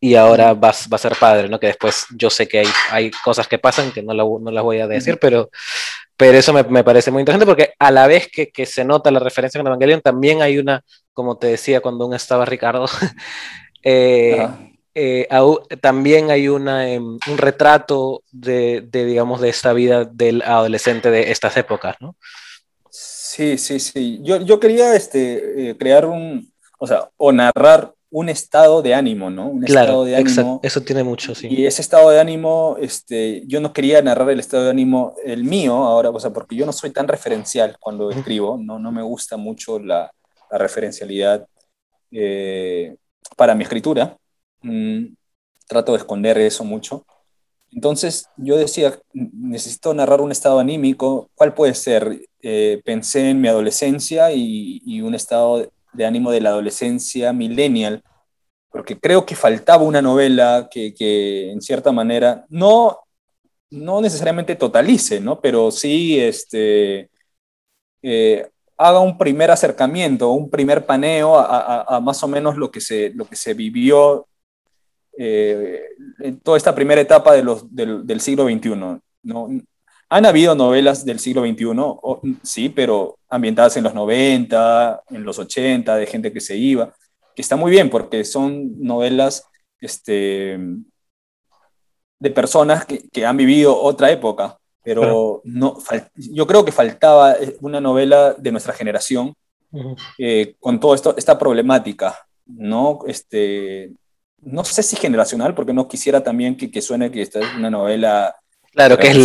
y ahora va, va, a ser padre, ¿no? Que después yo sé que hay, hay cosas que pasan que no, no las voy a decir, pero, pero eso me, me, parece muy interesante porque a la vez que, que, se nota la referencia con Evangelion, también hay una, como te decía cuando aún estaba Ricardo, *laughs* eh, eh, también hay una, em, un retrato de, de, digamos, de esta vida del adolescente de estas épocas, ¿no? Sí, sí, sí. Yo, yo quería este, eh, crear un, o sea, o narrar un estado de ánimo, ¿no? Un claro, estado de ánimo. Eso tiene mucho, sí. Y ese estado de ánimo, este, yo no quería narrar el estado de ánimo, el mío ahora, o sea, porque yo no soy tan referencial cuando escribo, no, no me gusta mucho la, la referencialidad eh, para mi escritura. Mm, trato de esconder eso mucho. Entonces yo decía, necesito narrar un estado anímico, ¿cuál puede ser? Eh, pensé en mi adolescencia y, un estado de ánimo de la adolescencia millennial, porque creo que faltaba una novela que, en cierta manera no, no necesariamente totalice, ¿no? pero sí este, eh, haga un primer acercamiento, un primer paneo a, más o menos lo que se, lo que se vivió eh, en toda esta primera etapa de los, del, siglo XXI. ¿no? Han habido novelas del siglo XXI, sí, pero ambientadas en los 90, en los 80, de gente que se iba, que está muy bien porque son novelas este, de personas que, que han vivido otra época, pero no, yo creo que faltaba eh, una novela de nuestra generación eh, con toda esta problemática, ¿no? Este, no sé si generacional, porque no quisiera también que, que suene que esta es una novela... Claro, que es,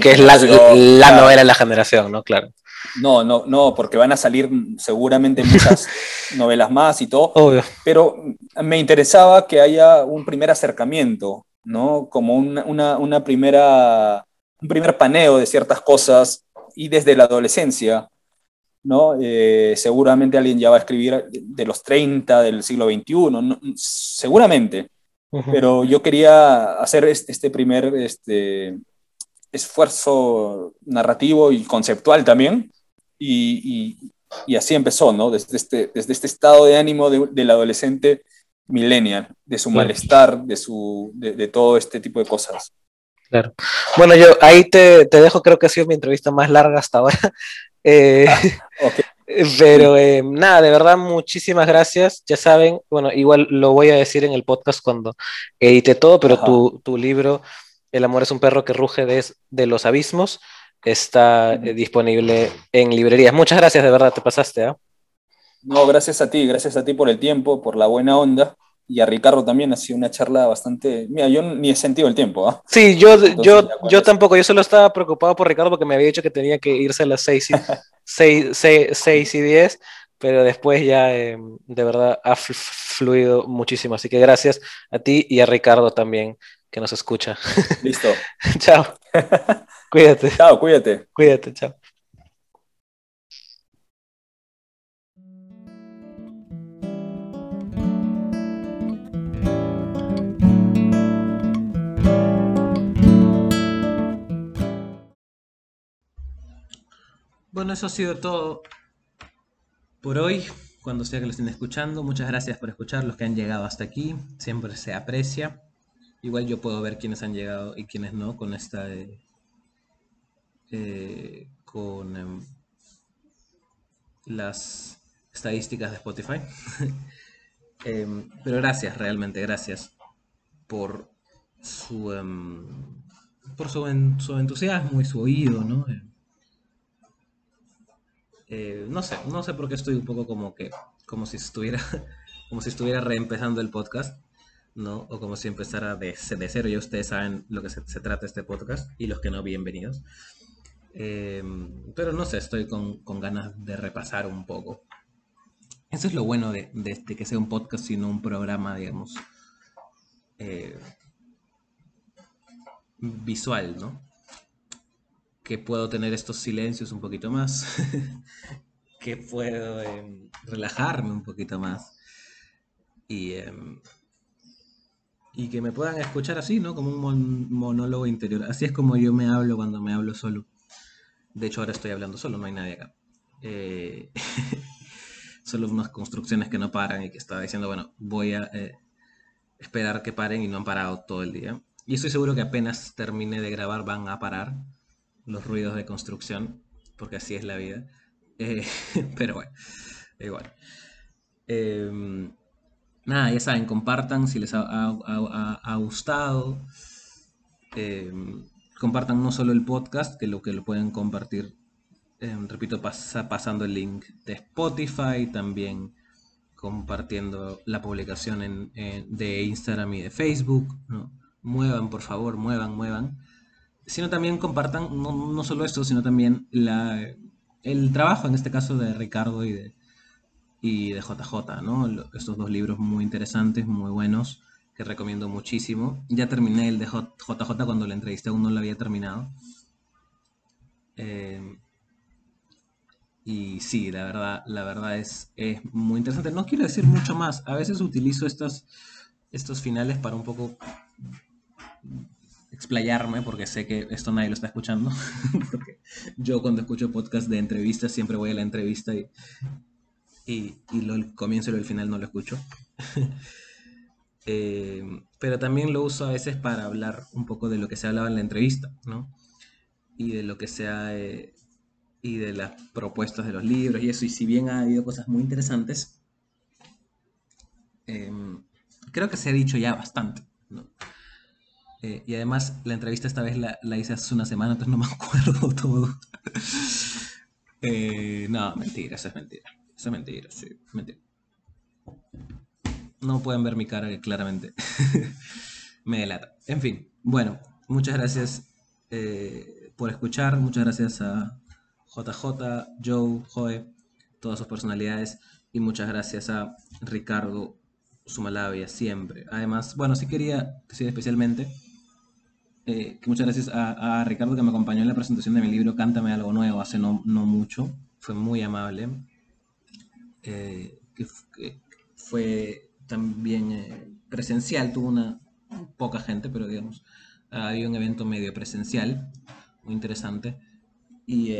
que es la, la novela de la generación, ¿no? Claro. No, no, no, porque van a salir seguramente muchas *laughs* novelas más y todo. Obvio. Pero me interesaba que haya un primer acercamiento, ¿no? Como una, una, una primera un primer paneo de ciertas cosas y desde la adolescencia, ¿no? Eh, seguramente alguien ya va a escribir de los 30 del siglo XXI, seguramente, pero yo quería hacer este primer este, esfuerzo narrativo y conceptual también, y, y, así empezó, ¿no? Desde este, desde este estado de ánimo del adolescente millennial, de su malestar, de, su, de todo este tipo de cosas. Claro. Bueno, yo ahí te, te, dejo, creo que ha sido mi entrevista más larga hasta ahora. Eh, ah, *laughs* pero eh, nada, de verdad, muchísimas gracias. Ya saben, bueno, igual lo voy a decir en el podcast cuando edite todo, pero tu, tu, libro, El amor es un perro que ruge de, de los abismos, está eh, disponible en librerías. Muchas gracias, de verdad, te pasaste. ¿ah? No, gracias a ti, gracias a ti por el tiempo, por la buena onda y a Ricardo también ha sido una charla bastante... Mira, yo ni he sentido el tiempo. ¿ah? Sí, yo, yo, yo tampoco, yo solo estaba preocupado por Ricardo porque me había dicho que tenía que irse a las 6 y, *laughs* 6, y 10, pero después ya em, de verdad ha fluido muchísimo. Así que gracias a ti y a Ricardo también que nos escucha. Listo. *laughs* chao. *laughs* cuídate. Chao, cuídate. Cuídate, chao. Bueno, eso ha sido todo por hoy. Cuando sea que lo estén escuchando, muchas gracias por escuchar los que han llegado hasta aquí. Siempre se aprecia. Igual yo puedo ver quiénes han llegado y quiénes no con esta. Eh, eh, con em, las estadísticas de Spotify. *laughs* Em, pero gracias, realmente, gracias por su, em, por su, su, entusiasmo y su oído, ¿no? Eh, no sé, no sé por qué estoy un poco como que, como si estuviera, *laughs* como si estuviera reempezando el podcast, ¿no? O como si empezara de, de cero. Ya ustedes saben lo que se, trata este podcast y los que no, bienvenidos. Em, pero no sé, estoy con, ganas de repasar un poco. Eso es lo bueno de, que sea un podcast y no un programa, digamos, eh, visual, ¿no? Que puedo tener estos silencios un poquito más, *laughs* que puedo em, relajarme un poquito más y, em, y que me puedan escuchar así, ¿no? Como un monólogo interior. Así es como yo me hablo cuando me hablo solo. De hecho, ahora estoy hablando solo, no hay nadie acá. Eh, *laughs* solo unas construcciones que no paran y que estaba diciendo, bueno, voy a eh, esperar que paren y no han parado todo el día. Y estoy seguro que apenas termine de grabar van a parar los ruidos de construcción, porque así es la vida. Eh, *laughs* pero bueno, igual. Em, nada, ya saben, compartan si les ha, gustado. Em, compartan no solo el podcast, que lo que lo pueden compartir, em, repito, pasando el link de Spotify, también compartiendo la publicación de Instagram y de Facebook. Muevan, por favor, muevan, muevan sino también compartan no, no solo esto, sino también la, el trabajo, en este caso de Ricardo y de, y de JJ, ¿no? Estos dos libros muy interesantes, muy buenos, que recomiendo muchísimo. Ya terminé el de JJ cuando la entrevisté, aún no lo había terminado. Eh, y sí, la verdad, la verdad es, es muy interesante. No quiero decir mucho más. A veces utilizo estos, estos finales para un poco explayarme, porque sé que esto nadie lo está escuchando. *laughs* porque yo cuando escucho podcast de entrevistas siempre voy a la entrevista y, y, lo, el comienzo y el final no lo escucho. *laughs* Eh, pero también lo uso a veces para hablar un poco de lo que se hablaba en la entrevista, ¿no? Y de lo que sea eh, y de las propuestas de los libros y eso. Y si bien ha habido cosas muy interesantes, em, creo que se ha dicho ya bastante, ¿no? Eh, y además la entrevista esta vez la, hice hace una semana, entonces no me acuerdo *laughs* todo. no, mentira, eso es mentira. Eso es mentira, sí, mentira. No pueden ver mi cara que claramente *laughs* me delata. En fin, bueno, muchas gracias eh, por escuchar. Muchas gracias a JJ, Joe, Joe, todas sus personalidades. Y muchas gracias a Ricardo Sumalavia, siempre. Además, bueno, sí quería decir especialmente eh, muchas gracias a, Ricardo que me acompañó en la presentación de mi libro Cántame algo nuevo hace no, no mucho. Fue muy amable. Eh, fue también eh, presencial, tuvo una poca gente, pero digamos, había un evento medio presencial, muy interesante, y,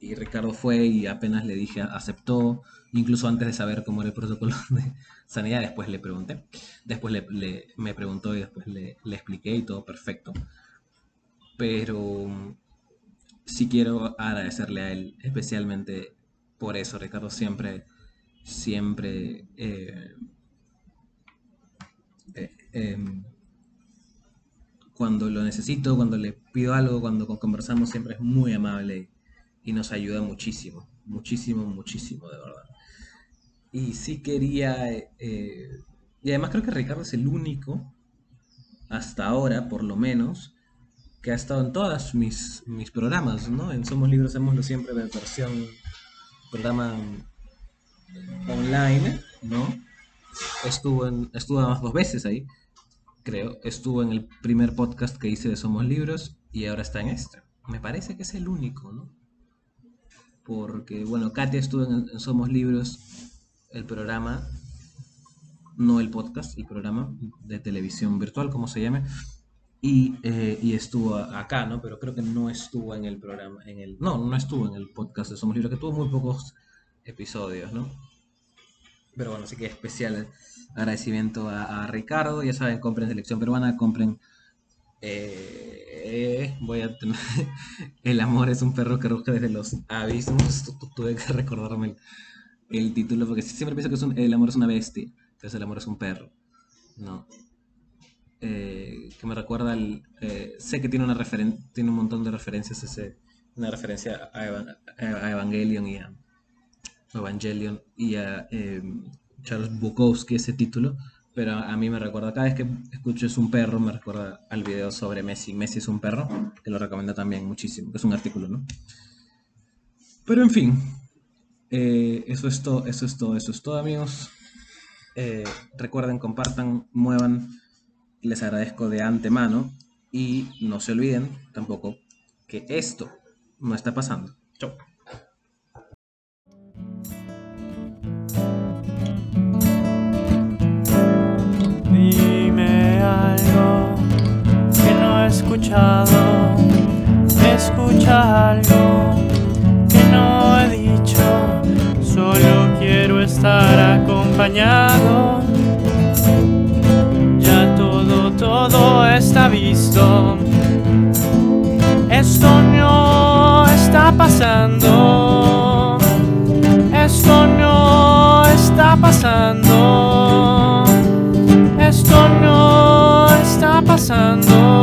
y, Ricardo fue y apenas le dije, aceptó, incluso antes de saber cómo era el protocolo *laughs* de sanidad, después le pregunté, después le, me preguntó y después le, le expliqué y todo perfecto. Pero sí quiero agradecerle a él especialmente por eso, Ricardo siempre siempre eh, eh, em, cuando lo necesito, cuando le pido algo, cuando conversamos, siempre es muy amable y nos ayuda muchísimo, muchísimo, muchísimo, de verdad. Y sí quería, eh, y además creo que Ricardo es el único, hasta ahora por lo menos, que ha estado en todos mis, mis programas, ¿no? En Somos Libros Hacemoslo siempre de versión, programa online, ¿no? Estuvo, en, estuvo además dos veces ahí, creo. Estuvo en el primer podcast que hice de Somos Libros y ahora está en este. Me parece que es el único, ¿no? Porque, bueno, Katia estuvo en, Somos Libros, el programa, no el podcast, el programa de televisión virtual, como se llame. Y, eh, y, estuvo acá, ¿no? Pero creo que no estuvo en el programa, en el, no, no estuvo en el podcast de Somos Libros, que tuvo muy pocos episodios, ¿no? Pero bueno, así que especial agradecimiento a, Ricardo. Ya saben, compren selección peruana, compren. Eh, voy a tener. *laughs* el amor es un perro que ruge desde los abismos. tuve que recordarme el, título porque siempre pienso que es un, el amor es una bestia. Entonces el amor es un perro. No. Eh, que me recuerda al. Eh, sé que tiene una tiene un montón de referencias ese, una referencia a, a Evangelion y a, Evangelion y a em, Charles Bukowski ese título, pero a, mí me recuerda, cada vez que escucho es un perro, me recuerda al video sobre Messi. Messi es un perro, que lo recomiendo también muchísimo, que es un artículo, ¿no? Pero en fin, eh, eso es todo, eso es todo, eso es todo, amigos. Eh, recuerden, compartan, muevan. Les agradezco de antemano y no se olviden tampoco que esto no está pasando. Chau. algo que no he escuchado. Escucha algo estar acompañado. Ya todo, todo está visto. Esto no está pasando. Esto no está pasando. Esto no está pasando.